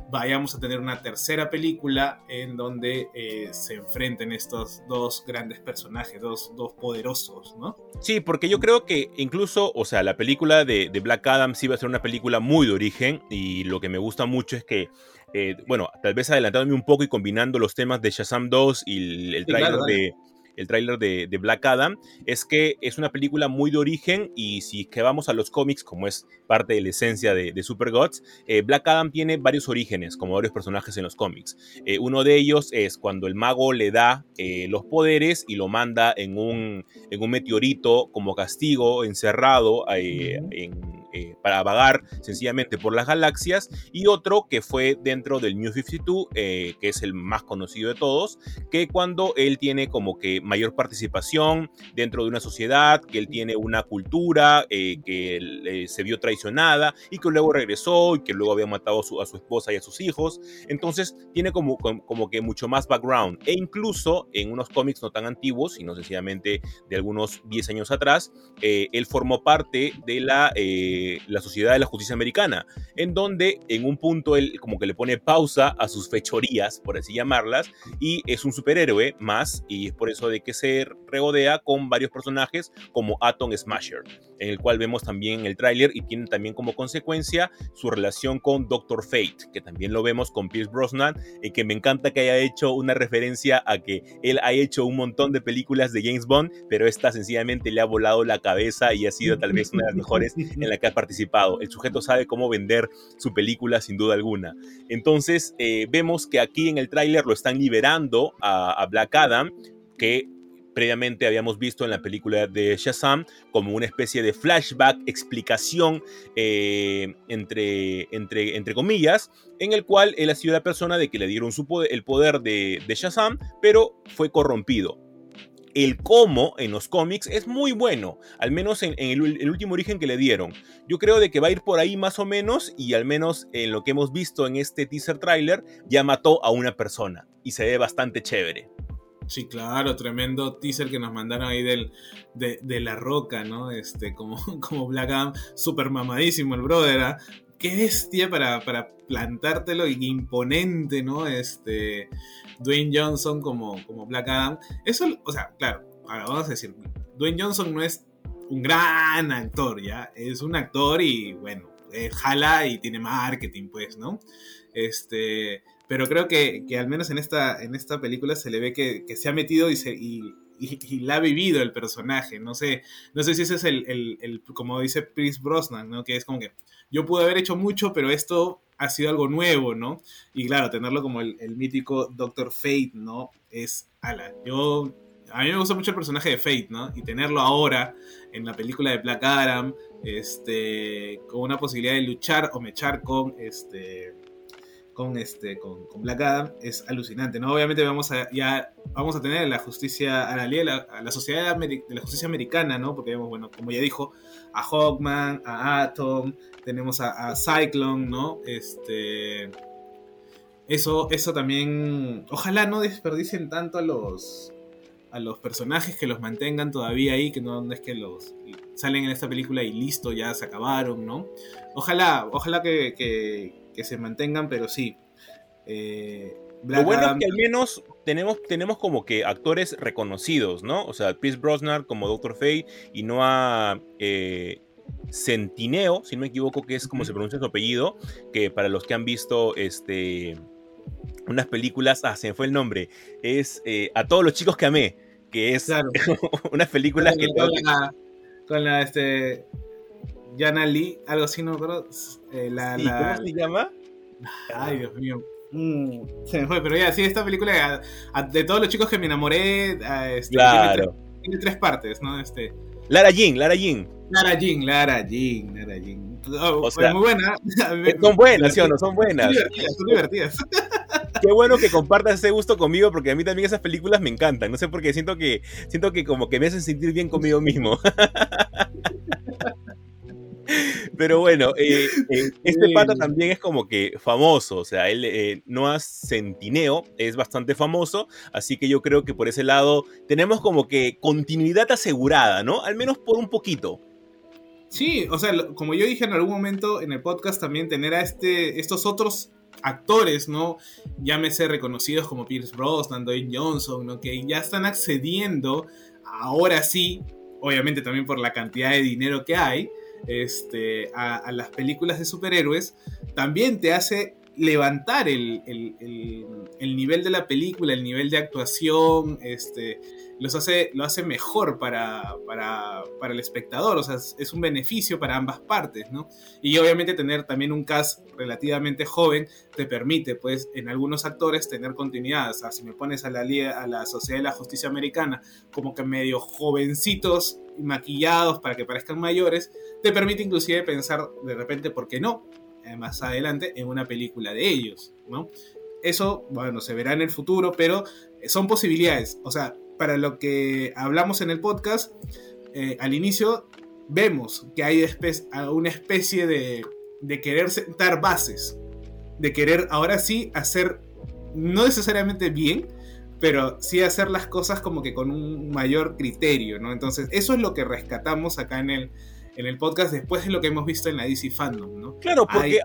[SPEAKER 1] vayamos a tener una tercera película en donde eh, se enfrenten estos dos grandes personajes, dos, dos, poderosos, ¿no?
[SPEAKER 2] Sí, porque yo creo que incluso, o sea, la película de, Black Adam sí va a ser una película muy de origen y lo que me gusta mucho es que eh, bueno, tal vez adelantándome un poco y combinando los temas de Shazam 2 y el, trailer de, el tráiler de, Black Adam, es que es una película muy de origen y si que vamos a los cómics, como es parte de la esencia de, Super Gods, eh, Black Adam tiene varios orígenes, como varios personajes en los cómics. eh, uno de ellos es cuando el mago le da eh, los poderes y lo manda en un, en un meteorito como castigo, encerrado eh, en eh, para vagar sencillamente por las galaxias, y otro que fue dentro del New 52, eh, que es el más conocido de todos, que cuando él tiene como que mayor participación dentro de una sociedad, que él tiene una cultura, eh, que se vio traicionada y que luego regresó y que luego había matado a su, esposa y a sus hijos, entonces tiene como, como, que mucho más background, e incluso en unos cómics no tan antiguos, sino sencillamente de algunos 10 años atrás, él formó parte de la la Sociedad de la Justicia Americana, en donde en un punto él como que le pone pausa a sus fechorías, por así llamarlas, y es un superhéroe más, y es por eso de que se regodea con varios personajes como Atom Smasher, en el cual vemos también el tráiler y tiene también como consecuencia su relación con Doctor Fate, que también lo vemos con Pierce Brosnan, y que me encanta que haya hecho una referencia a que él ha hecho un montón de películas de James Bond, pero esta sencillamente le ha volado la cabeza y ha sido tal vez una de las mejores en la que ha participado. El sujeto sabe cómo vender su película sin duda alguna. Entonces eh, vemos que aquí en el tráiler lo están liberando a, Black Adam, que previamente habíamos visto en la película de Shazam como una especie de flashback, explicación eh, entre, entre, entre comillas, en el cual él ha sido la persona de que le dieron el poder de, de Shazam, pero fue corrompido el cómo en los cómics es muy bueno, al menos en, el, último origen que le dieron. Yo creo de que va a ir por ahí más o menos y al menos en lo que hemos visto en este teaser trailer ya mató a una persona y se ve bastante chévere.
[SPEAKER 1] Sí, claro, tremendo teaser que nos mandaron ahí del, de, La Roca, ¿no? Este, como, como Black Adam, súper mamadísimo el brother, ¿ah? Qué bestia para, para plantártelo y imponente, ¿no? Este, Dwayne Johnson como, como Black Adam. Eso, o sea, claro, ahora vamos a decir, Dwayne Johnson no es un gran actor, ¿ya? Es un actor y, bueno, jala y tiene marketing, pues, ¿no? Este, pero creo que, al menos en esta, en esta película se le ve que, se ha metido y, se, y, la ha vivido el personaje. No sé, no sé si ese es el, el, como dice Chris Brosnan, ¿no? Que es como que yo pude haber hecho mucho, pero esto ha sido algo nuevo, ¿no? Y claro, tenerlo como el, mítico Doctor Fate, ¿no? Es, ala, yo, a mí me gusta mucho el personaje de Fate, ¿no? Y tenerlo ahora en la película de Black Adam, este, con una posibilidad de luchar o mechar con, este, con este con, Black Adam es alucinante no obviamente vamos a ya vamos a tener la justicia a la, a la sociedad de la justicia americana no porque vemos bueno como ya dijo a Hawkman a Atom tenemos a, Cyclone, ¿no? Este. Eso, eso también. Ojalá no desperdicien tanto a los. A los personajes que los mantengan todavía ahí, que no, es que los salen en esta película y listo, ya se acabaron, ¿no? Ojalá, ojalá que, se mantengan, pero sí.
[SPEAKER 2] Eh, Lo bueno es que al menos tenemos, tenemos como que actores reconocidos, ¿no? O sea, Pierce Brosnan como Doctor Fate y no a eh, Centineo, si no me equivoco, que es como se pronuncia su apellido, que para los que han visto este, unas películas, ah, se me fue el nombre, es eh, A todos los chicos que amé, que es unas películas que...
[SPEAKER 1] Con la, este, Yana Lee, algo así, no pero
[SPEAKER 2] eh, la, ¿Cómo se llama?
[SPEAKER 1] Ay, Dios mío. Mm, se me fue, pero ya, sí, esta película de, todos los chicos que me enamoré, este,
[SPEAKER 2] claro.
[SPEAKER 1] tiene, tres, partes, ¿no? Este,
[SPEAKER 2] Lara Jean, Lara Jean.
[SPEAKER 1] Lara Jean, Lara Jean, Lara Jean. Oh, muy buena.
[SPEAKER 2] Son buenas, ¿sí o no? Son buenas. Son
[SPEAKER 1] divertidas. Son divertidas.
[SPEAKER 2] Qué bueno que compartas ese gusto conmigo porque a mí también esas películas me encantan. No sé por qué siento que siento que como que me hacen sentir bien conmigo mismo. Pero bueno, eh, eh, este pata también es como que famoso, o sea, él eh, Noah Centineo es bastante famoso, así que yo creo que por ese lado tenemos como que continuidad asegurada, ¿no? Al menos por un poquito.
[SPEAKER 1] Sí, o sea, como yo dije en algún momento en el podcast, también tener a este, estos otros actores, ¿no? Llámese reconocidos como Pierce Brosnan, Dwayne Johnson, ¿no? Que ya están accediendo, ahora sí, obviamente también por la cantidad de dinero que hay, este, a, las películas de superhéroes, también te hace levantar el, nivel de la película, el nivel de actuación, este, los hace, lo hace mejor para, para, el espectador, o sea, es, un beneficio para ambas partes, ¿no? Y obviamente tener también un cast relativamente joven te permite, pues, en algunos actores tener continuidad, o sea, si me pones a la, a la Sociedad de la Justicia Americana como que medio jovencitos, maquillados para que parezcan mayores, te permite inclusive pensar de repente, ¿por qué no? Eh, más adelante en una película de ellos, ¿no? Eso, bueno, se verá en el futuro, pero son posibilidades. O sea, para lo que hablamos en el podcast, eh, al inicio vemos que hay una especie de, de querer sentar bases, de querer ahora sí hacer, no necesariamente bien, pero sí hacer las cosas como que con un mayor criterio, ¿no? Entonces, eso es lo que rescatamos acá en el, en el podcast después de lo que hemos visto en la DC Fandom, ¿no?
[SPEAKER 2] Claro, porque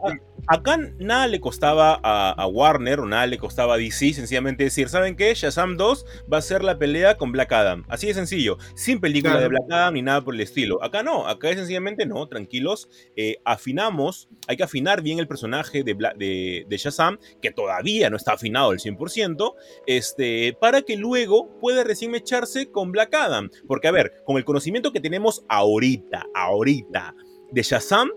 [SPEAKER 2] acá nada le costaba a, Warner o nada le costaba a DC sencillamente decir, ¿saben qué? Shazam 2 va a ser la pelea con Black Adam. Así de sencillo, sin película de Black Adam ni nada por el estilo. Acá no, acá es sencillamente no, tranquilos, eh, afinamos, hay que afinar bien el personaje de, de, de, Shazam, que todavía no está afinado al 100%, este, para que luego pueda recién echarse con Black Adam. Porque a ver, con el conocimiento que tenemos ahorita, ahorita, de Shazam,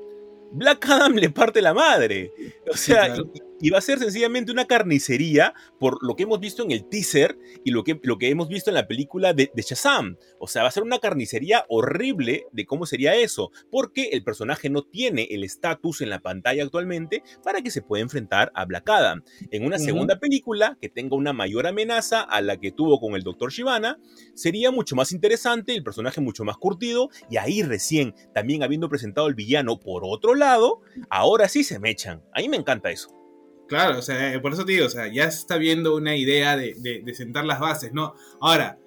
[SPEAKER 2] Black Adam le parte la madre. O sea, y va a ser sencillamente una carnicería por lo que hemos visto en el teaser y lo que, lo que hemos visto en la película de, de Shazam. O sea, va a ser una carnicería horrible de cómo sería eso, porque el personaje no tiene el estatus en la pantalla actualmente para que se pueda enfrentar a Black Adam. En una segunda película que tenga una mayor amenaza a la que tuvo con el Dr. Shivana, sería mucho más interesante, el personaje mucho más curtido, y ahí recién, también habiendo presentado el villano por otro lado, ahora sí se me echan. A mí me encanta eso.
[SPEAKER 1] Claro, o sea, por eso te digo, o sea, ya se está viendo una idea de, de sentar las bases, ¿no? Ahora,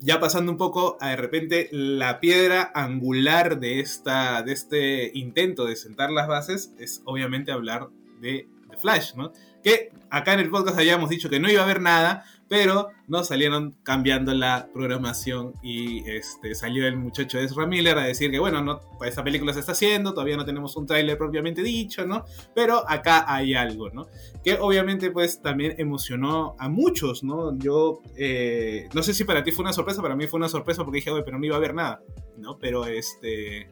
[SPEAKER 1] ya pasando un poco a de repente la piedra angular de, esta, de este intento de sentar las bases es obviamente hablar de, de Flash, ¿no? Que acá en el podcast habíamos dicho que no iba a haber nada, pero nos salieron cambiando la programación y este, salió el muchacho Ezra Miller a decir que bueno, no, esta película se está haciendo, todavía no tenemos un tráiler propiamente dicho, ¿no? Pero acá hay algo, ¿no? Que obviamente pues también emocionó a muchos, ¿no? Yo eh, no sé si para ti fue una sorpresa, para mí fue una sorpresa porque dije, oye, pero no iba a haber nada, ¿no? Pero este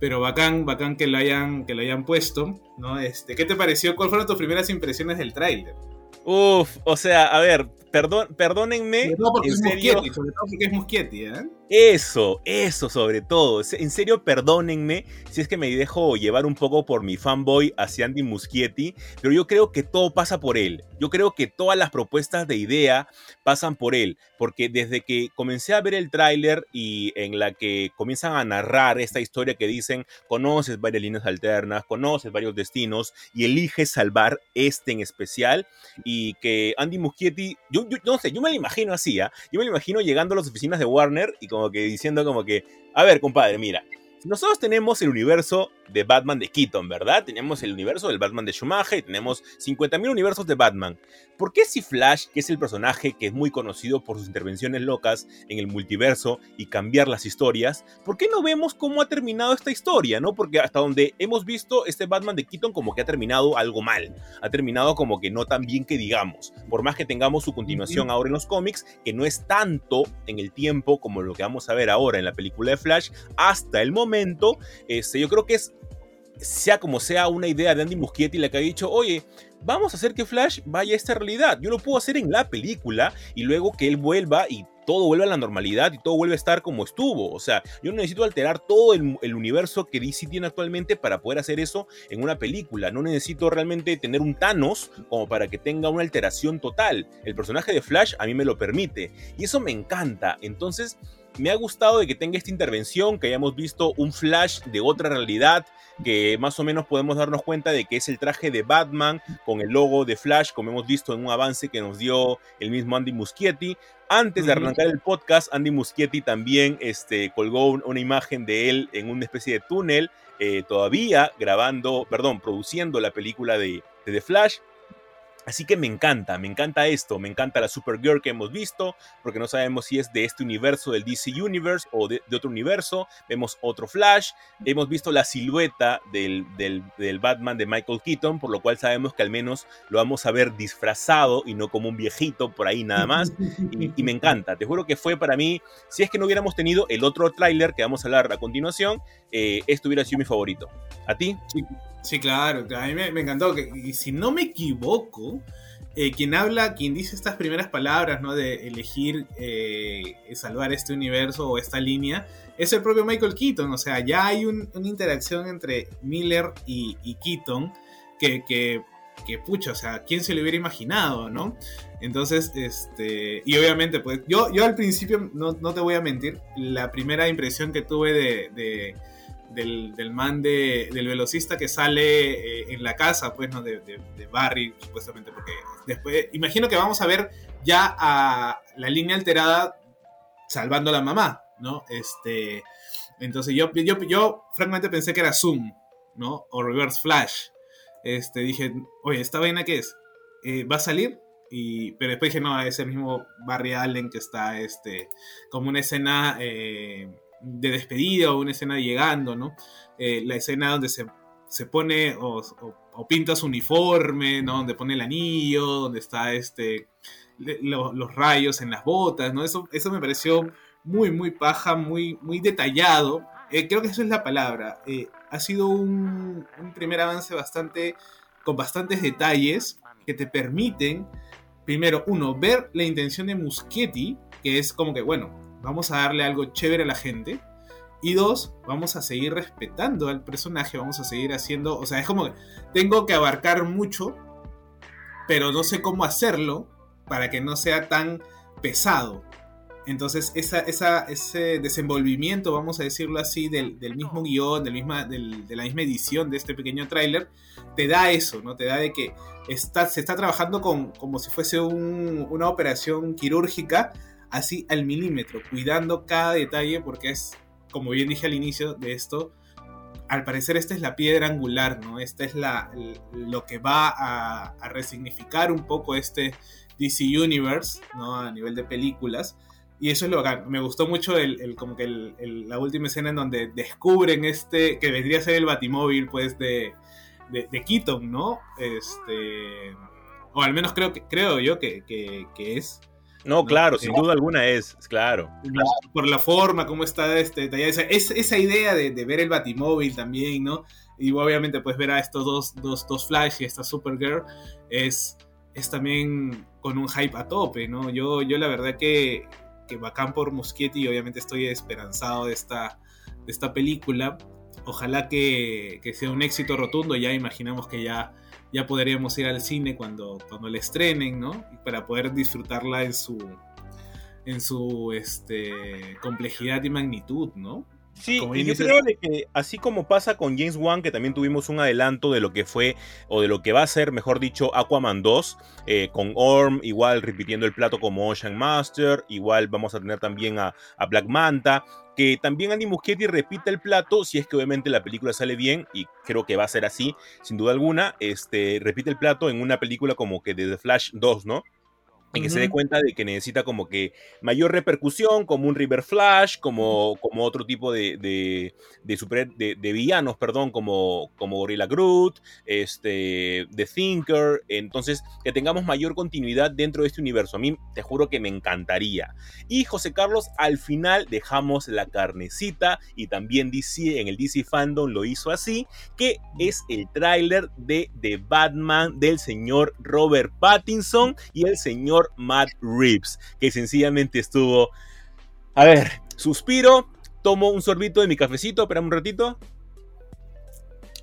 [SPEAKER 1] pero bacán, bacán que lo hayan, que lo hayan puesto, ¿no? Este, ¿Qué te pareció? ¿Cuáles fueron tus primeras impresiones del tráiler?
[SPEAKER 2] Uf, o sea, a ver, perdón, perdónenme.
[SPEAKER 1] en serio, sobre todo porque es Muschietti, ¿eh?
[SPEAKER 2] Eso, eso sobre todo. En serio, perdónenme si es que me dejo llevar un poco por mi fanboy hacia Andy Muschietti, pero yo creo que todo pasa por él. Yo creo que todas las propuestas de idea pasan por él, porque desde que comencé a ver el tráiler y en la que comienzan a narrar esta historia que dicen, conoces varias líneas alternas, conoces varios destinos y eliges salvar este en especial y que Andy Muschietti, yo, no sé, yo me lo imagino así, ¿ah? yo me lo imagino llegando a las oficinas de Warner y como que diciendo como que, a ver, compadre, mira, nosotros tenemos el universo de Batman de Keaton, ¿verdad? Tenemos el universo del Batman de Schumacher y tenemos 50.000 universos de Batman. ¿Por qué si Flash, que es el personaje que es muy conocido por sus intervenciones locas en el multiverso y cambiar las historias, ¿por qué no vemos cómo ha terminado esta historia, no? Porque hasta donde hemos visto este Batman de Keaton como que ha terminado algo mal, ha terminado como que no tan bien que digamos, por más que tengamos su continuación ahora en los cómics, que no es tanto en el tiempo como lo que vamos a ver ahora en la película de Flash, hasta el momento, este, yo creo que es sea como sea una idea de Andy Muschietti la que ha dicho, oye, vamos a hacer que Flash vaya a esta realidad. Yo lo puedo hacer en la película y luego que él vuelva y todo vuelva a la normalidad y todo vuelve a estar como estuvo. O sea, yo no necesito alterar todo el, el, universo que DC tiene actualmente para poder hacer eso en una película. No necesito realmente tener un Thanos como para que tenga una alteración total. El personaje de Flash a mí me lo permite y eso me encanta. Entonces, me ha gustado de que tenga esta intervención, que hayamos visto un flash de otra realidad, que más o menos podemos darnos cuenta de que es el traje de Batman con el logo de Flash, como hemos visto en un avance que nos dio el mismo Andy Muschietti. Antes de arrancar el podcast, Andy Muschietti también este, colgó una imagen de él en una especie de túnel, eh, todavía grabando, perdón, produciendo la película de, de The Flash. Así que me encanta, me encanta esto, me encanta la Supergirl que hemos visto, porque no sabemos si es de este universo del DC Universe o de, otro universo. Vemos otro Flash, hemos visto la silueta del, del, Batman de Michael Keaton, por lo cual sabemos que al menos lo vamos a ver disfrazado y no como un viejito por ahí nada más. Y, me encanta, te juro que fue para mí, si es que no hubiéramos tenido el otro tráiler que vamos a hablar a continuación, eh, este hubiera sido mi favorito. ¿A ti?
[SPEAKER 1] Sí. Sí, claro, a mí me, encantó. Y si no me equivoco, eh, quien habla, quien dice estas primeras palabras, ¿no? De elegir eh, salvar este universo o esta línea, es el propio Michael Keaton. O sea, ya hay un, una interacción entre Miller y, Keaton que, que, que, pucha, o sea, ¿quién se lo hubiera imaginado, no? Entonces, este, y obviamente, pues, yo, yo al principio, no, no te voy a mentir, la primera impresión que tuve de del, del, man de, del velocista que sale eh, en la casa, pues, ¿no? De, de, de, Barry, supuestamente, porque después, imagino que vamos a ver ya a la línea alterada salvando a la mamá, ¿no? Este, entonces yo, yo, yo francamente pensé que era Zoom, ¿no? O Reverse Flash. Este, dije, oye, ¿esta vaina qué es? Eh, ¿Va a salir? Y, pero después dije, no, es el mismo Barry Allen que está, este, como una escena... Eh, de despedida o una escena llegando, ¿no? Eh, la escena donde se, se pone o, o, pinta su uniforme, ¿no? Donde pone el anillo, donde está este, lo, los rayos en las botas, ¿no? Eso, eso me pareció muy, muy paja, muy, muy detallado. Eh, creo que eso es la palabra. Eh, ha sido un, un, primer avance bastante con bastantes detalles que te permiten, primero, uno, ver la intención de Muschietti, que es como que, bueno, vamos a darle algo chévere a la gente. Y dos, vamos a seguir respetando al personaje, vamos a seguir haciendo, o sea, es como que tengo que abarcar mucho, pero no sé cómo hacerlo para que no sea tan pesado. Entonces, esa, ese desenvolvimiento, vamos a decirlo así, del, mismo guion, del misma, de la misma edición de este pequeño tráiler, te da eso, ¿no? Te da de que está, se está trabajando con, como si fuese una operación quirúrgica, así al milímetro, cuidando cada detalle, porque es, como bien dije al inicio de esto, al parecer esta es la piedra angular, ¿no? Esta es la, lo que va a, resignificar un poco este DC Universe, ¿no? A nivel de películas y eso es lo que me gustó mucho el, como que la última escena en donde descubren este, que vendría a ser el batimóvil, pues, de, de, Keaton, ¿no? Este, o al menos creo, que, creo yo que, es.
[SPEAKER 2] No, claro, sin duda alguna es, claro.
[SPEAKER 1] Por la forma, cómo está este, esa, esa idea de, ver el batimóvil también, ¿no? Y obviamente pues ver a estos dos, dos, dos Flash y esta Supergirl es, es también con un hype a tope, ¿no? Yo, yo la verdad que que bacán por Muschietti y obviamente estoy esperanzado de esta, de esta película. Ojalá que, sea un éxito rotundo, ya imaginamos que ya, ya podríamos ir al cine cuando, cuando la estrenen, ¿no? Para poder disfrutarla en su, en su este, complejidad y magnitud, ¿no?
[SPEAKER 2] Sí, y yo creo que así como pasa con James Wan, que también tuvimos un adelanto de lo que fue, o de lo que va a ser, mejor dicho, Aquaman 2, eh, con Orm, igual repitiendo el plato como Ocean Master, igual vamos a tener también a, Black Manta, que también Andy Muschietti repite el plato, si es que obviamente la película sale bien, y creo que va a ser así, sin duda alguna, este, repite el plato en una película como que de The Flash 2, ¿no? Y que se dé cuenta de que necesita como que mayor repercusión, como un River Flash, como, como otro tipo de, de, super, de, villanos, perdón, como, como Gorilla Groot, este, The Thinker, entonces que tengamos mayor continuidad dentro de este universo. A mí te juro que me encantaría. Y José Carlos, al final dejamos la carnecita y también DC en el DC Fandom lo hizo así, que es el tráiler de The Batman del señor Robert Pattinson y el señor Matt Reeves, que sencillamente estuvo... A ver, suspiro, tomo un sorbito de mi cafecito, espera un ratito.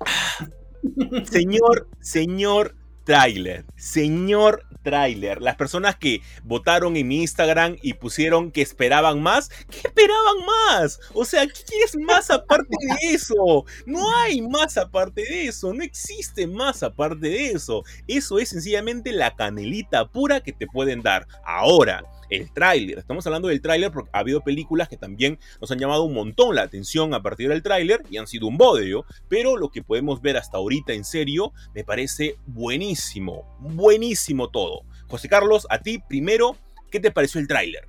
[SPEAKER 2] Señor, señor trailer, señor trailer. Las personas que votaron en mi Instagram y pusieron que esperaban más, ¿qué esperaban más? O sea, ¿qué es más aparte de eso? No hay más aparte de eso, no existe más aparte de eso. Eso es sencillamente la canelita pura que te pueden dar. Ahora, el tráiler. Estamos hablando del tráiler porque ha habido películas que también nos han llamado un montón la atención a partir del tráiler y han sido un bodrio, pero lo que podemos ver hasta ahorita en serio me parece buenísimo, buenísimo todo. José Carlos, a ti primero, ¿qué te pareció el tráiler?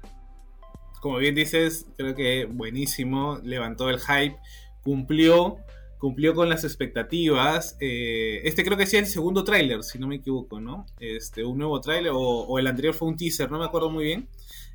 [SPEAKER 1] Como bien dices, creo que buenísimo, levantó el hype, cumplió cumplió con las expectativas. Eh, este creo que sí es el segundo tráiler, si no me equivoco, ¿no? Este, un nuevo tráiler, o, el anterior fue un teaser, no me acuerdo muy bien.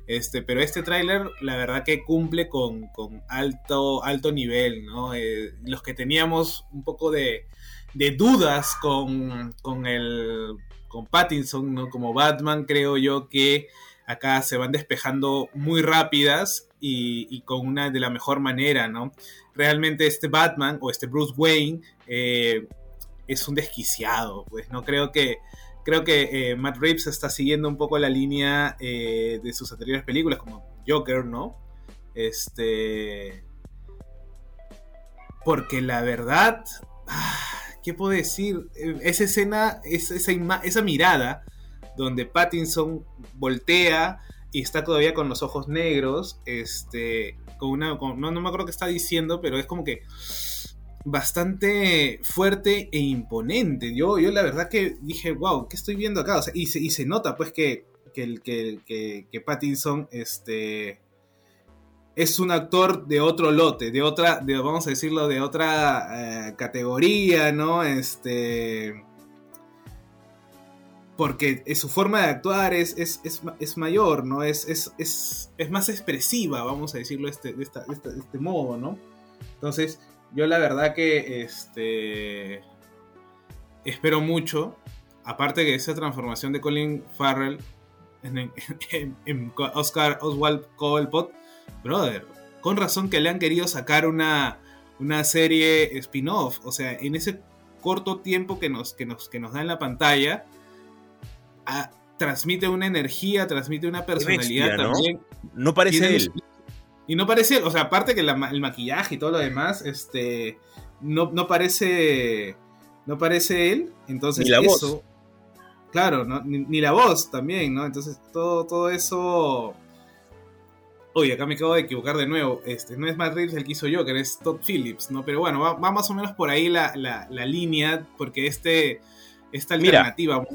[SPEAKER 1] Este, pero este tráiler, la verdad que cumple con, alto, alto nivel, ¿no? Eh, los que teníamos un poco de, de dudas con, con, el, con Pattinson, ¿no? Como Batman, creo yo que acá se van despejando muy rápidas y, con una de la mejor manera, ¿no? Realmente este Batman o este Bruce Wayne eh, es un desquiciado, pues no creo que creo que eh, Matt Reeves está siguiendo un poco la línea eh, de sus anteriores películas como Joker, ¿no? Este porque la verdad, ah, ¿qué puedo decir? Esa escena, esa, esa mirada donde Pattinson voltea y está todavía con los ojos negros, este, con una, no, no me acuerdo qué está diciendo, pero es como que bastante fuerte e imponente. Yo, yo la verdad que dije, wow, ¿qué estoy viendo acá? y, se, y se nota pues que, que, que, que, Pattinson este, es un actor de otro lote, de otra, de, vamos a decirlo, de otra eh, categoría, ¿no? Este porque su forma de actuar es, es, mayor, ¿no? Es, es, más expresiva, vamos a decirlo este, de, este modo, ¿no? Entonces, yo la verdad que este, espero mucho. Aparte que esa transformación de Colin Farrell en, en Oscar Oswald Cobblepot, brother, con razón que le han querido sacar una, una serie spin-off. O sea, en ese corto tiempo que nos, que nos, que nos da en la pantalla, transmite una energía, transmite una personalidad también.
[SPEAKER 2] No parece él.
[SPEAKER 1] Y no parece él, o sea, aparte que el maquillaje y todo lo demás, este, no, no parece, no parece él, entonces
[SPEAKER 2] ni la voz.
[SPEAKER 1] claro, ni, la voz también, ¿no? Entonces todo, todo eso Oye, acá me acabo de equivocar de nuevo. Este, no es Matt Reeves el que hizo Joker, es Todd Phillips, ¿no? Pero bueno, va, más o menos por ahí la, línea, porque este, esta alternativa.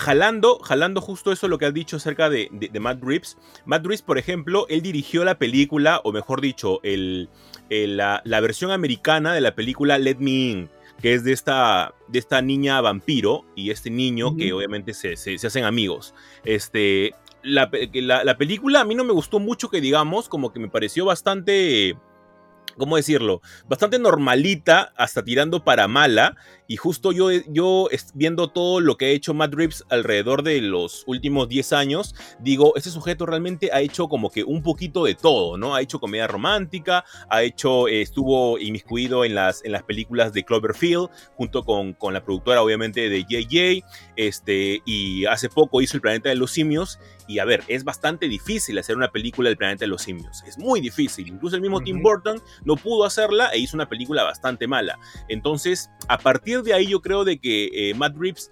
[SPEAKER 2] Jalando, jalando justo eso lo que has dicho acerca de, Matt Reeves. Matt Reeves, por ejemplo, él dirigió la película, o mejor dicho, el, la, versión americana de la película Let Me In, que es de esta, de esta niña vampiro y este niño que obviamente se, se, se, hacen amigos. Este, la, la, película a mí no me gustó mucho que digamos, como que me pareció bastante... ¿Cómo decirlo? Bastante normalita, hasta tirando para mala. Y justo yo, yo viendo todo lo que ha hecho Matt Reeves alrededor de los últimos 10 años, digo, este sujeto realmente ha hecho como que un poquito de todo, ¿no? Ha hecho comedia romántica, ha hecho, eh, estuvo inmiscuido en las, en las películas de Cloverfield, junto con, con la productora obviamente de JJ, este, y hace poco hizo El Planeta de los Simios, y a ver, es bastante difícil hacer una película del Planeta de los Simios, es muy difícil, incluso el mismo Tim Burton no pudo hacerla e hizo una película bastante mala. Entonces, a partir de ahí yo creo de que eh, Matt Reeves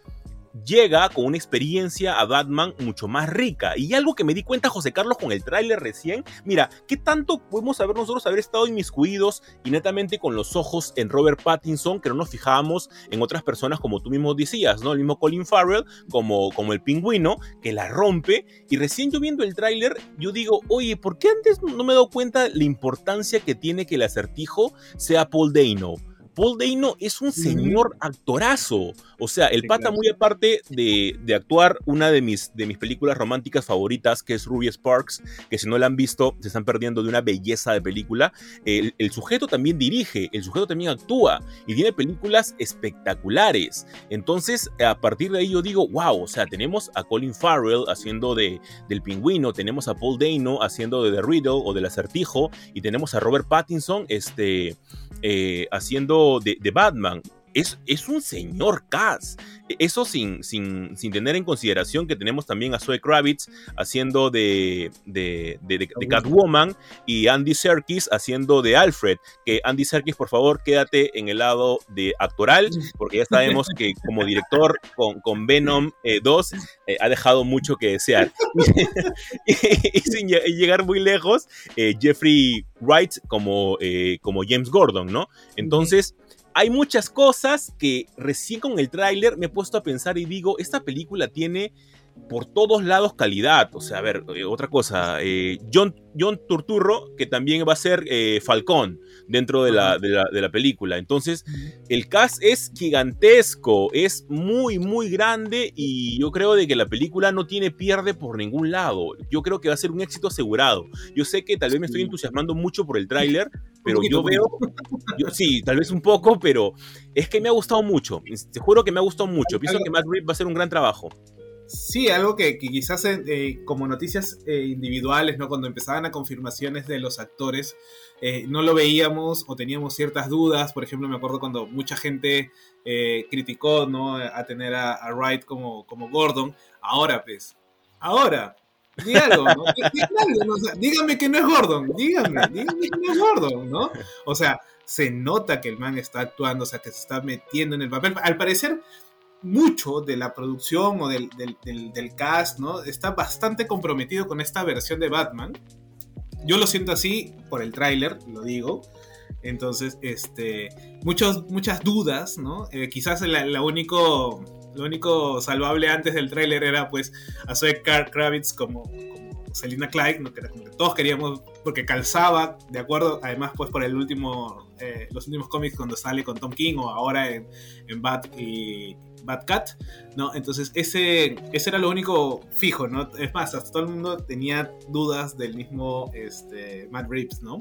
[SPEAKER 2] llega con una experiencia a Batman mucho más rica. Y algo que me di cuenta, José Carlos, con el tráiler recién, mira, ¿qué tanto podemos haber nosotros haber estado inmiscuidos y netamente con los ojos en Robert Pattinson, que no nos fijábamos en otras personas como tú mismo decías, ¿no? El mismo Colin Farrell, como, como el pingüino, que la rompe. Y recién yo viendo el tráiler, yo digo, oye, ¿por qué antes no me he dado cuenta la importancia que tiene que el acertijo sea Paul Dano? Paul Dano es un señor actorazo. O sea, el pata muy aparte de, actuar una de mis, de mis películas románticas favoritas, que es Ruby Sparks, que si no la han visto, se están perdiendo de una belleza de película. El, sujeto también dirige, el sujeto también actúa y tiene películas espectaculares. Entonces, a partir de ahí yo digo, wow, o sea, tenemos a Colin Farrell haciendo de, del pingüino, tenemos a Paul Dano haciendo de The Riddle o del acertijo, y tenemos a Robert Pattinson este, eh, haciendo de, Batman. Es, es, un señor cast. Eso sin, sin, sin, tener en consideración que tenemos también a Zoe Kravitz haciendo de, de, de, Catwoman y Andy Serkis haciendo de Alfred. Que Andy Serkis, por favor, quédate en el lado de actoral, porque ya sabemos que como director con, con Venom 2 eh, eh, ha dejado mucho que desear. y, sin llegar muy lejos, eh, Jeffrey Wright como, como James Gordon, ¿no? Entonces hay muchas cosas que recién con el tráiler me he puesto a pensar y digo, esta película tiene por todos lados calidad. O sea, a ver, eh, otra cosa, eh, John, John Turturro, que también va a ser eh, Falcón dentro de la, de la, película. Entonces, el cast es gigantesco, es muy, muy grande y yo creo de que la película no tiene pierde por ningún lado. Yo creo que va a ser un éxito asegurado. Yo sé que tal vez me estoy entusiasmando mucho por el tráiler, pero yo veo, sí, tal vez un poco, pero es que me ha gustado mucho. Te juro que me ha gustado mucho. Pienso que Matt Reeves va a hacer un gran trabajo.
[SPEAKER 1] Sí, algo que, quizás eh, como noticias eh, individuales, ¿no? Cuando empezaban a confirmaciones de los actores, eh, no lo veíamos o teníamos ciertas dudas. Por ejemplo, me acuerdo cuando mucha gente criticó, ¿no? A tener a, Wright como, como Gordon. Ahora, pues, ahora, dígalo, ¿no? dígame que no es Gordon, dígame, dígame que no es Gordon, ¿no? O sea, se nota que el man está actuando, o sea, que se está metiendo en el papel. Al parecer mucho de la producción o del, cast, ¿no? Está bastante comprometido con esta versión de Batman. Yo lo siento así por el tráiler, lo digo. Entonces, este, muchos, muchas dudas, ¿no? Eh, quizás la, único, lo único salvable antes del tráiler era pues a Zoe Kravitz como, como Selina Clyde, ¿no? que, todos queríamos, porque calzaba, de acuerdo, además pues por el último, eh, los últimos cómics cuando sale con Tom King o ahora en, en Bat y, Bad Cat, ¿no? Entonces ese, ese era lo único fijo, ¿no? Es más, hasta todo el mundo tenía dudas del mismo este, Matt Reeves, ¿no?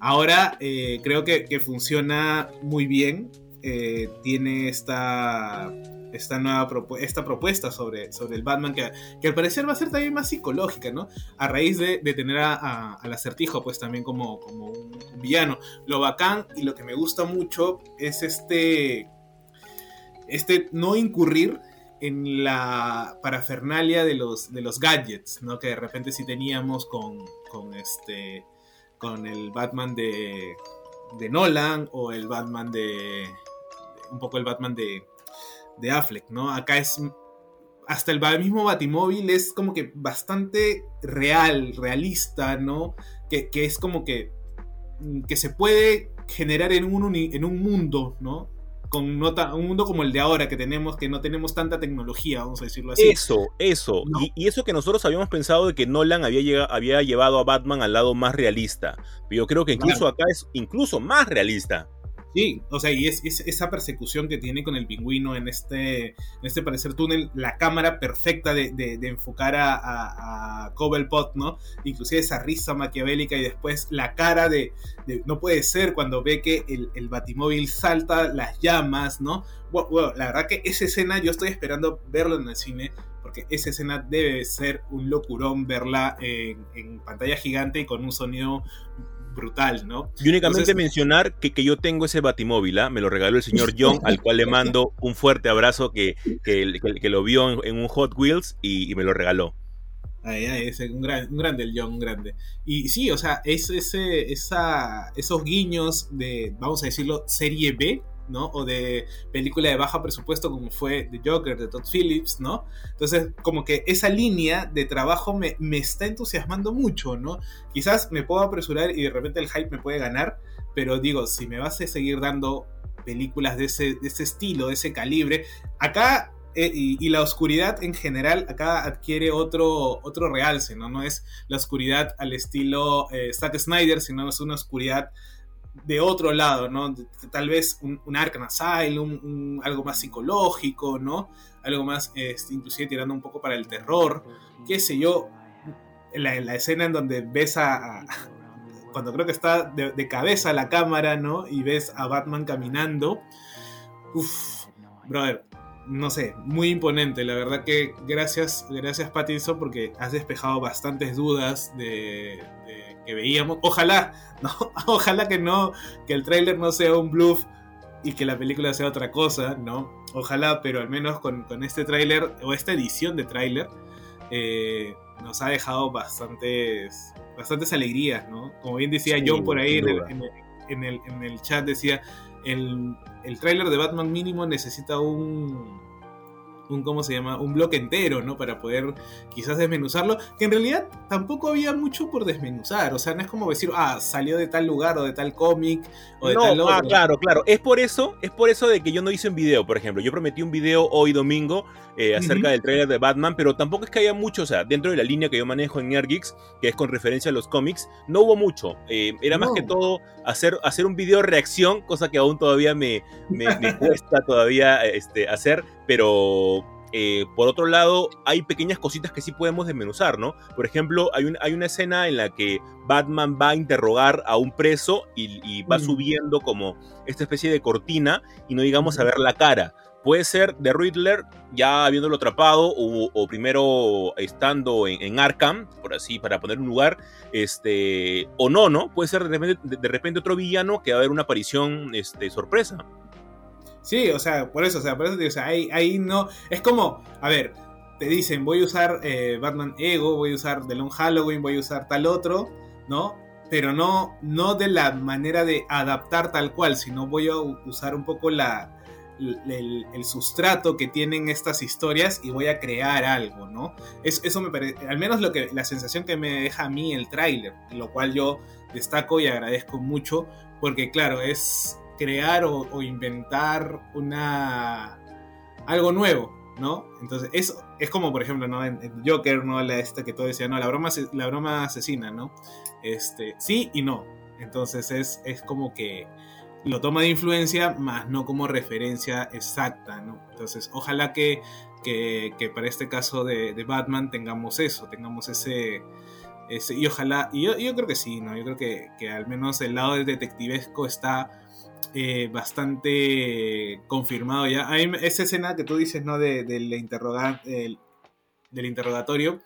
[SPEAKER 1] Ahora eh, creo que, funciona muy bien. eh, tiene esta, esta nueva esta propuesta sobre, sobre el Batman, que, que, al parecer va a ser también más psicológica, ¿no? A raíz de, de tener a, al acertijo, pues también como, como un, villano. Lo bacán y lo que me gusta mucho es este, este no incurrir en la parafernalia de los, de los gadgets, ¿no? Que de repente sí teníamos con, con este con el Batman de, de Nolan o el Batman de, un poco el Batman de, de Affleck, ¿no? Acá es hasta el mismo Batimóvil es como que bastante real, realista, ¿no? Que, que es como que, que se puede generar en un, en un mundo, ¿no? Con nota, un mundo como el de ahora que tenemos, que no tenemos tanta tecnología, vamos a decirlo así.
[SPEAKER 2] Eso, eso. Y, eso que nosotros habíamos pensado de que Nolan había, había llevado a Batman al lado más realista. Pero yo creo que incluso acá es incluso más realista.
[SPEAKER 1] Sí, o sea, y es, esa persecución que tiene con el pingüino en este, este parecer túnel, la cámara perfecta de, enfocar a, a, Cobblepot, ¿no? Inclusive esa risa maquiavélica y después la cara de, no puede ser cuando ve que el, batimóvil salta las llamas, ¿no? Bueno, la verdad que esa escena yo estoy esperando verlo en el cine porque esa escena debe ser un locurón verla en, en, pantalla gigante y con un sonido brutal, ¿no?
[SPEAKER 2] Y únicamente mencionar que, que, yo tengo ese batimóvil, ¿ah? me lo regaló el señor John, al cual le mando un fuerte abrazo que, que, que lo vio en, un Hot Wheels y, me lo regaló.
[SPEAKER 1] Ay, ay, es un, gran, un, grande el John, un grande. Y sí, o sea, es ese, esa, esos guiños de, vamos a decirlo, serie B, ¿no? O de película de baja presupuesto como fue The Joker de Todd Phillips, ¿no? Entonces, como que esa línea de trabajo me, me está entusiasmando mucho, ¿no? Quizás me puedo apresurar y de repente el hype me puede ganar, pero digo, si me vas a seguir dando películas de ese, de ese estilo, de ese calibre, acá eh, y, la oscuridad en general acá adquiere otro, otro realce, ¿no? No es la oscuridad al estilo eh, Zack Snyder, sino es una oscuridad de otro lado, ¿no? Tal vez un, un Arkham Asylum, algo más psicológico, ¿no? Algo más, este, inclusive tirando un poco para el terror, qué sé yo. La, la escena en donde ves a, cuando creo que está de, cabeza la cámara, ¿no? Y ves a Batman caminando. Uf, brother, no sé, muy imponente. La verdad que gracias, gracias Pattinson porque has despejado bastantes dudas de, que veíamos. Ojalá, no, ojalá que no, que el tráiler no sea un bluff y que la película sea otra cosa, ¿no? Ojalá, pero al menos con, este tráiler o esta edición de tráiler eh, nos ha dejado bastantes, bastantes alegrías, ¿no? Como bien decía John por ahí en el, en el, chat, decía, el, el tráiler de Batman mínimo necesita un un, ¿cómo se llama? Un bloque entero, ¿no? Para poder quizás desmenuzarlo, que en realidad tampoco había mucho por desmenuzar, o sea, no es como decir, ah, salió de tal lugar o de tal cómic o de tal
[SPEAKER 2] otro. Ah, claro, claro, es por eso, es por eso de que yo no hice un video, por ejemplo, yo prometí un video hoy domingo eh, acerca del trailer de Batman, pero tampoco es que haya mucho, o sea, dentro de la línea que yo manejo en Nergix, que es con referencia a los cómics, no hubo mucho, eh, era más que todo hacer, hacer un video reacción, cosa que aún todavía me, me, me cuesta todavía este, hacer, pero eh, por otro lado, hay pequeñas cositas que sí podemos desmenuzar, ¿no? Por ejemplo, hay, un, hay una escena en la que Batman va a interrogar a un preso y, va subiendo como esta especie de cortina y no digamos a ver la cara. Puede ser de Riddler ya habiéndolo atrapado o, primero estando en, Arkham, por así, para poner un lugar, este, o no, ¿no? Puede ser de repente, de repente otro villano que va a haber una aparición este, sorpresa.
[SPEAKER 1] Sí, o sea, por eso, o sea, por eso, o sea, ahí, ahí no. Es como, a ver, te dicen, voy a usar eh, Batman Ego, voy a usar The Long Halloween, voy a usar tal otro, ¿no? Pero no, no de la manera de adaptar tal cual, sino voy a usar un poco la, el, sustrato que tienen estas historias y voy a crear algo, ¿no? Es, eso me parece, al menos lo que, la sensación que me deja a mí el tráiler, lo cual yo destaco y agradezco mucho, porque claro, es, crear o, inventar una algo nuevo, ¿no? Entonces, eso es como, por ejemplo, ¿no? En, Joker, ¿no? La esta que todo decía, no, la broma, la broma asesina, ¿no? Este, sí y no. Entonces es, es como que lo toma de influencia, más no como referencia exacta, ¿no? Entonces, ojalá que, que, para este caso de, Batman tengamos eso, tengamos ese, y ojalá, y yo, yo creo que sí, ¿no? Yo creo que, que al menos el lado del detectivesco está eh, bastante confirmado ya. Hay esa escena que tú dices, ¿no? De, del, del interrogatorio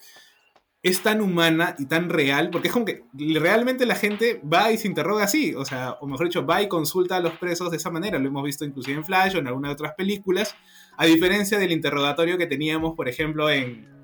[SPEAKER 1] es tan humana y tan real, porque es como que realmente la gente va y se interroga así, o sea, o mejor dicho, va y consulta a los presos de esa manera, lo hemos visto inclusive en Flash o en algunas otras películas, a diferencia del interrogatorio que teníamos, por ejemplo, en,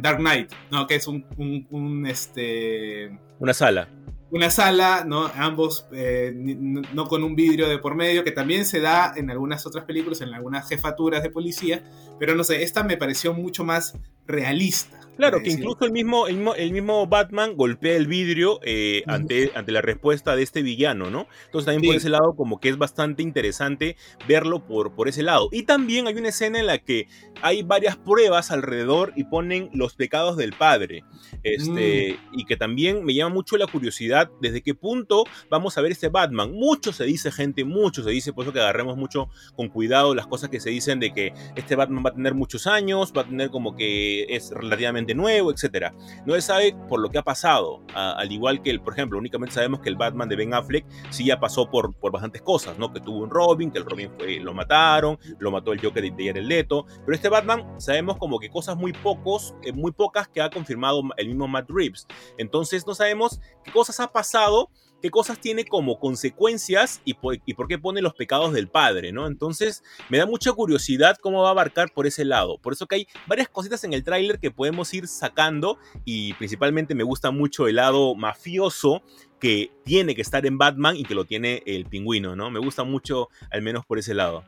[SPEAKER 1] Dark Knight, ¿no? Que es un, este...
[SPEAKER 2] Una sala
[SPEAKER 1] una sala, ¿no? Ambos eh, no con un vidrio de por medio, que también se da en algunas otras películas, en algunas jefaturas de policía, pero no sé, esta me pareció mucho más realista.
[SPEAKER 2] Claro, que incluso el mismo, el mismo, Batman golpea el vidrio eh, ante, ante la respuesta de este villano, ¿no? Entonces también por ese lado como que es bastante interesante verlo por, por ese lado. Y también hay una escena en la que hay varias pruebas alrededor y ponen los pecados del padre. Este, mm. Y que también me llama mucho la curiosidad desde qué punto vamos a ver este Batman. Mucho se dice, gente, mucho se dice, por eso que agarremos mucho con cuidado las cosas que se dicen de que este Batman va a tener muchos años, va a tener como que es relativamente nuevo, etc. No se sabe por lo que ha pasado, al igual que, el, por ejemplo, únicamente sabemos que el Batman de Ben Affleck sí ya pasó por, por bastantes cosas, ¿no? Que tuvo un Robin, que el Robin fue, lo mataron, lo mató el Joker de Jared Leto, pero este Batman sabemos como que cosas muy pocos, eh, muy pocas que ha confirmado el mismo Matt Reeves. Entonces no sabemos qué cosas ha pasado qué cosas tiene como consecuencias y por, qué pone los pecados del padre, ¿no? Entonces me da mucha curiosidad cómo va a abarcar por ese lado. Por eso que hay varias cositas en el tráiler que podemos ir sacando y principalmente me gusta mucho el lado mafioso que tiene que estar en Batman y que lo tiene el pingüino, ¿no? Me gusta mucho al menos por ese lado.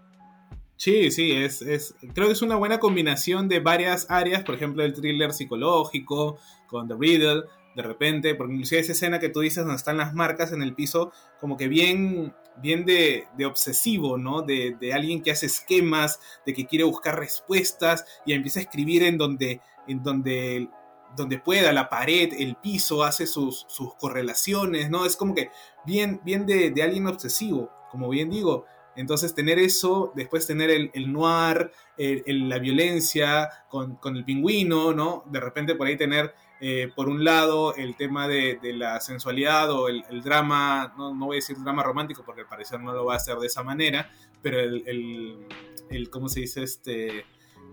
[SPEAKER 1] Sí, sí, es, es, creo que es una buena combinación de varias áreas, por ejemplo el thriller psicológico con The Riddle, de repente, porque inclusive esa escena que tú dices donde están las marcas en el piso, como que bien, bien de, obsesivo, ¿no? De, alguien que hace esquemas, de que quiere buscar respuestas y empieza a escribir en donde, en donde, donde pueda, la pared, el piso, hace sus, sus correlaciones, ¿no? Es como que bien, bien de, alguien obsesivo, como bien digo. Entonces tener eso, después tener el, noir, la violencia con, con, el pingüino, ¿no? De repente por ahí tener eh, por un lado, el tema de, la sensualidad o el, drama, no, voy a decir drama romántico porque al parecer no lo va a hacer de esa manera, pero el, el, ¿cómo se dice? Este,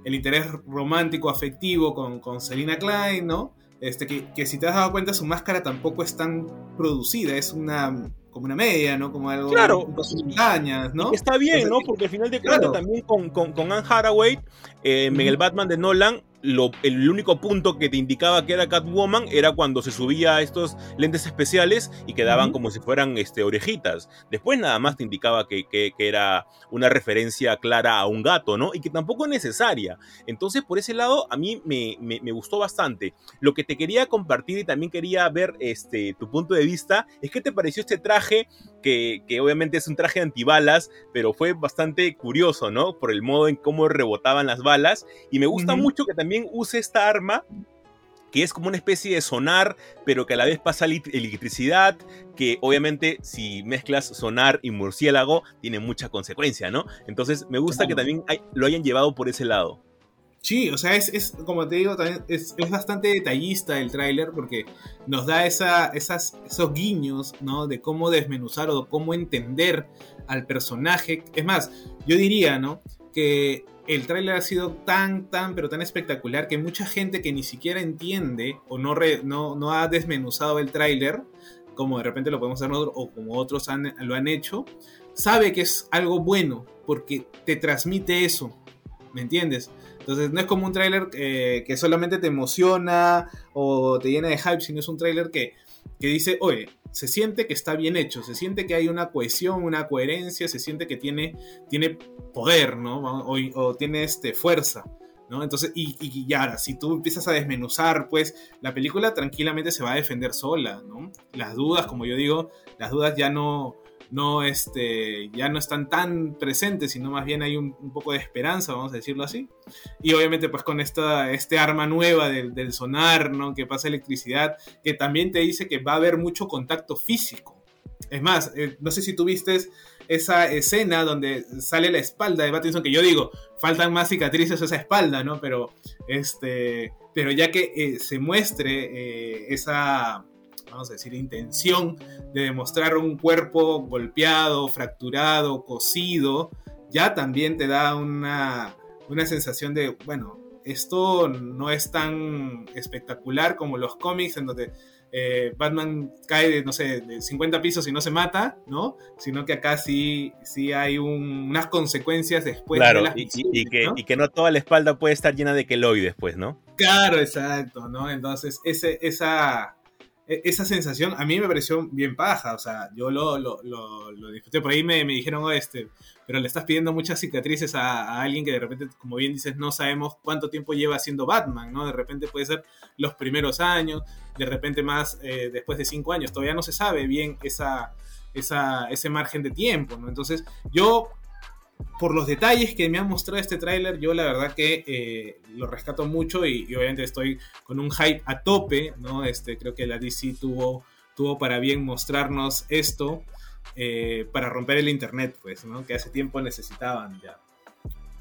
[SPEAKER 1] el interés romántico, afectivo con, con Selina Klein, ¿no? Este, que, si te has dado cuenta, su máscara tampoco es tan producida, es una como una media, ¿no? Como algo
[SPEAKER 2] claro.
[SPEAKER 1] montañas, ¿no?
[SPEAKER 2] Está bien, ¿no? Porque al final de cuentas también con, con, con Anne Haraway, eh, en el Batman de Nolan, el único punto que te indicaba que era Catwoman era cuando se subía a estos lentes especiales y quedaban como si fueran este, orejitas. Después nada más te indicaba que, era una referencia clara a un gato, ¿no? Y que tampoco es necesaria. Entonces, por ese lado, a mí me, gustó bastante. Lo que te quería compartir y también quería ver este, tu punto de vista es qué te pareció este traje, que, que obviamente es un traje antibalas, pero fue bastante curioso, ¿no? Por el modo en cómo rebotaban las balas. Y me gusta mucho que también use esta arma que es como una especie de sonar, pero que a la vez pasa electricidad, que obviamente si mezclas sonar y murciélago tiene mucha consecuencia, ¿no? Entonces me gusta que también lo hayan llevado por ese lado.
[SPEAKER 1] Sí, o sea, es, como te digo, es, bastante detallista el tráiler porque nos da esa, esas, esos guiños, ¿no? De cómo desmenuzar o cómo entender al personaje. Es más, yo diría, ¿no? Que el tráiler ha sido tan, tan, pero tan espectacular que mucha gente que ni siquiera entiende o no, no, no ha desmenuzado el tráiler, como de repente lo podemos hacer nosotros o como otros lo han hecho, sabe que es algo bueno porque te transmite eso, ¿me entiendes? Entonces no es como un tráiler eh, que solamente te emociona o te llena de hype, sino es un tráiler que, que dice, oye, se siente que está bien hecho, se siente que hay una cohesión, una coherencia, se siente que tiene, tiene poder, ¿no? O, tiene este, fuerza, ¿no? Entonces, y, y, ahora, si tú empiezas a desmenuzar, pues la película tranquilamente se va a defender sola, ¿no? Las dudas, como yo digo, las dudas ya no, no, este, ya no están tan presentes, sino más bien hay un, poco de esperanza, vamos a decirlo así. Y obviamente pues con esta este arma nueva del, sonar, ¿no? Que pasa electricidad, que también te dice que va a haber mucho contacto físico. Es más, eh, no sé si tú viste esa escena donde sale la espalda de Pattinson, que yo digo, faltan más cicatrices a esa espalda, ¿no? Pero, este, pero ya que eh, se muestre eh, esa vamos a decir, intención de demostrar un cuerpo golpeado, fracturado, cosido, ya también te da una, una sensación de, bueno, esto no es tan espectacular como los cómics en donde eh, Batman cae de, no sé, de 50 pisos y no se mata, ¿no? Sino que acá sí, sí hay unas consecuencias después
[SPEAKER 2] de las y, y, que, ¿no? y que no toda la espalda puede estar llena de queloides, pues, ¿no?
[SPEAKER 1] Claro, exacto, ¿no? Entonces, ese, esa, esa sensación a mí me pareció bien paja, o sea, yo lo, lo, lo, disfruté, por ahí me, me dijeron, oh, este, pero le estás pidiendo muchas cicatrices a, alguien que de repente, como bien dices, no sabemos cuánto tiempo lleva haciendo Batman, ¿no? De repente puede ser los primeros años, de repente más eh, después de cinco años, todavía no se sabe bien esa, esa, ese margen de tiempo, ¿no? Entonces, yo por los detalles que me ha mostrado este tráiler, yo la verdad que eh, lo rescato mucho y, obviamente estoy con un hype a tope, ¿no? Este, creo que la DC tuvo, tuvo para bien mostrarnos esto eh, para romper el internet, pues, ¿no? Que hace tiempo necesitaban ya.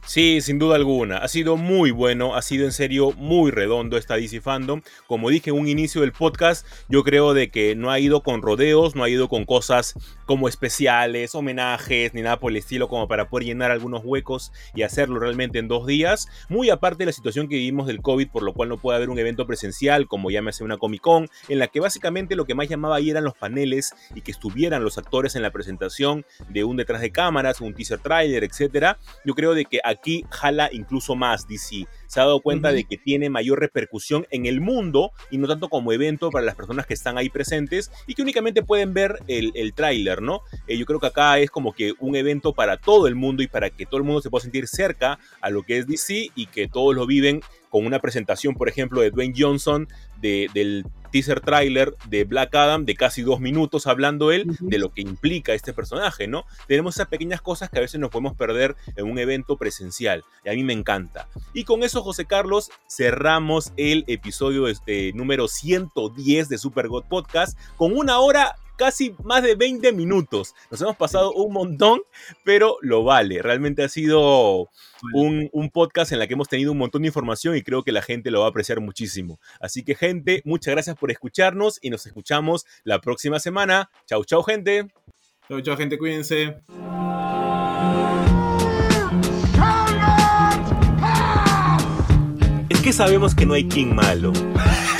[SPEAKER 2] Sí, sin duda alguna. Ha sido muy bueno, ha sido en serio muy redondo esta DC Fandom. Como dije en un inicio del podcast, yo creo de que no ha ido con rodeos, no ha ido con cosas como especiales, homenajes, ni nada por el estilo como para poder llenar algunos huecos y hacerlo realmente en dos días. Muy aparte de la situación que vivimos del COVID, por lo cual no puede haber un evento presencial como ya me hace una Comic Con, en la que básicamente lo que más llamaba ahí eran los paneles y que estuvieran los actores en la presentación de un detrás de cámaras, un teaser trailer, etc. Yo creo de que aquí jala incluso más DC. Se ha dado cuenta uh -huh. de que tiene mayor repercusión en el mundo y no tanto como evento para las personas que están ahí presentes y que únicamente pueden ver el, el tráiler, ¿no? Eh, yo creo que acá es como que un evento para todo el mundo y para que todo el mundo se pueda sentir cerca a lo que es DC y que todos lo viven con una presentación, por ejemplo, de Dwayne Johnson de, del teaser trailer de Black Adam de casi dos minutos hablando él uh -huh. de lo que implica este personaje, ¿no? Tenemos esas pequeñas cosas que a veces nos podemos perder en un evento presencial y a mí me encanta. Y con eso, José Carlos, cerramos el episodio este, número 110 de Super God Podcast con una hora casi más de 20 minutos. Nos hemos pasado un montón, pero lo vale. Realmente ha sido un, un, podcast en la que hemos tenido un montón de información y creo que la gente lo va a apreciar muchísimo. Así que, gente, muchas gracias por escucharnos y nos escuchamos la próxima semana. Chau, chau, gente.
[SPEAKER 1] Chau, chau, gente. Cuídense.
[SPEAKER 2] Es que sabemos que no hay King malo.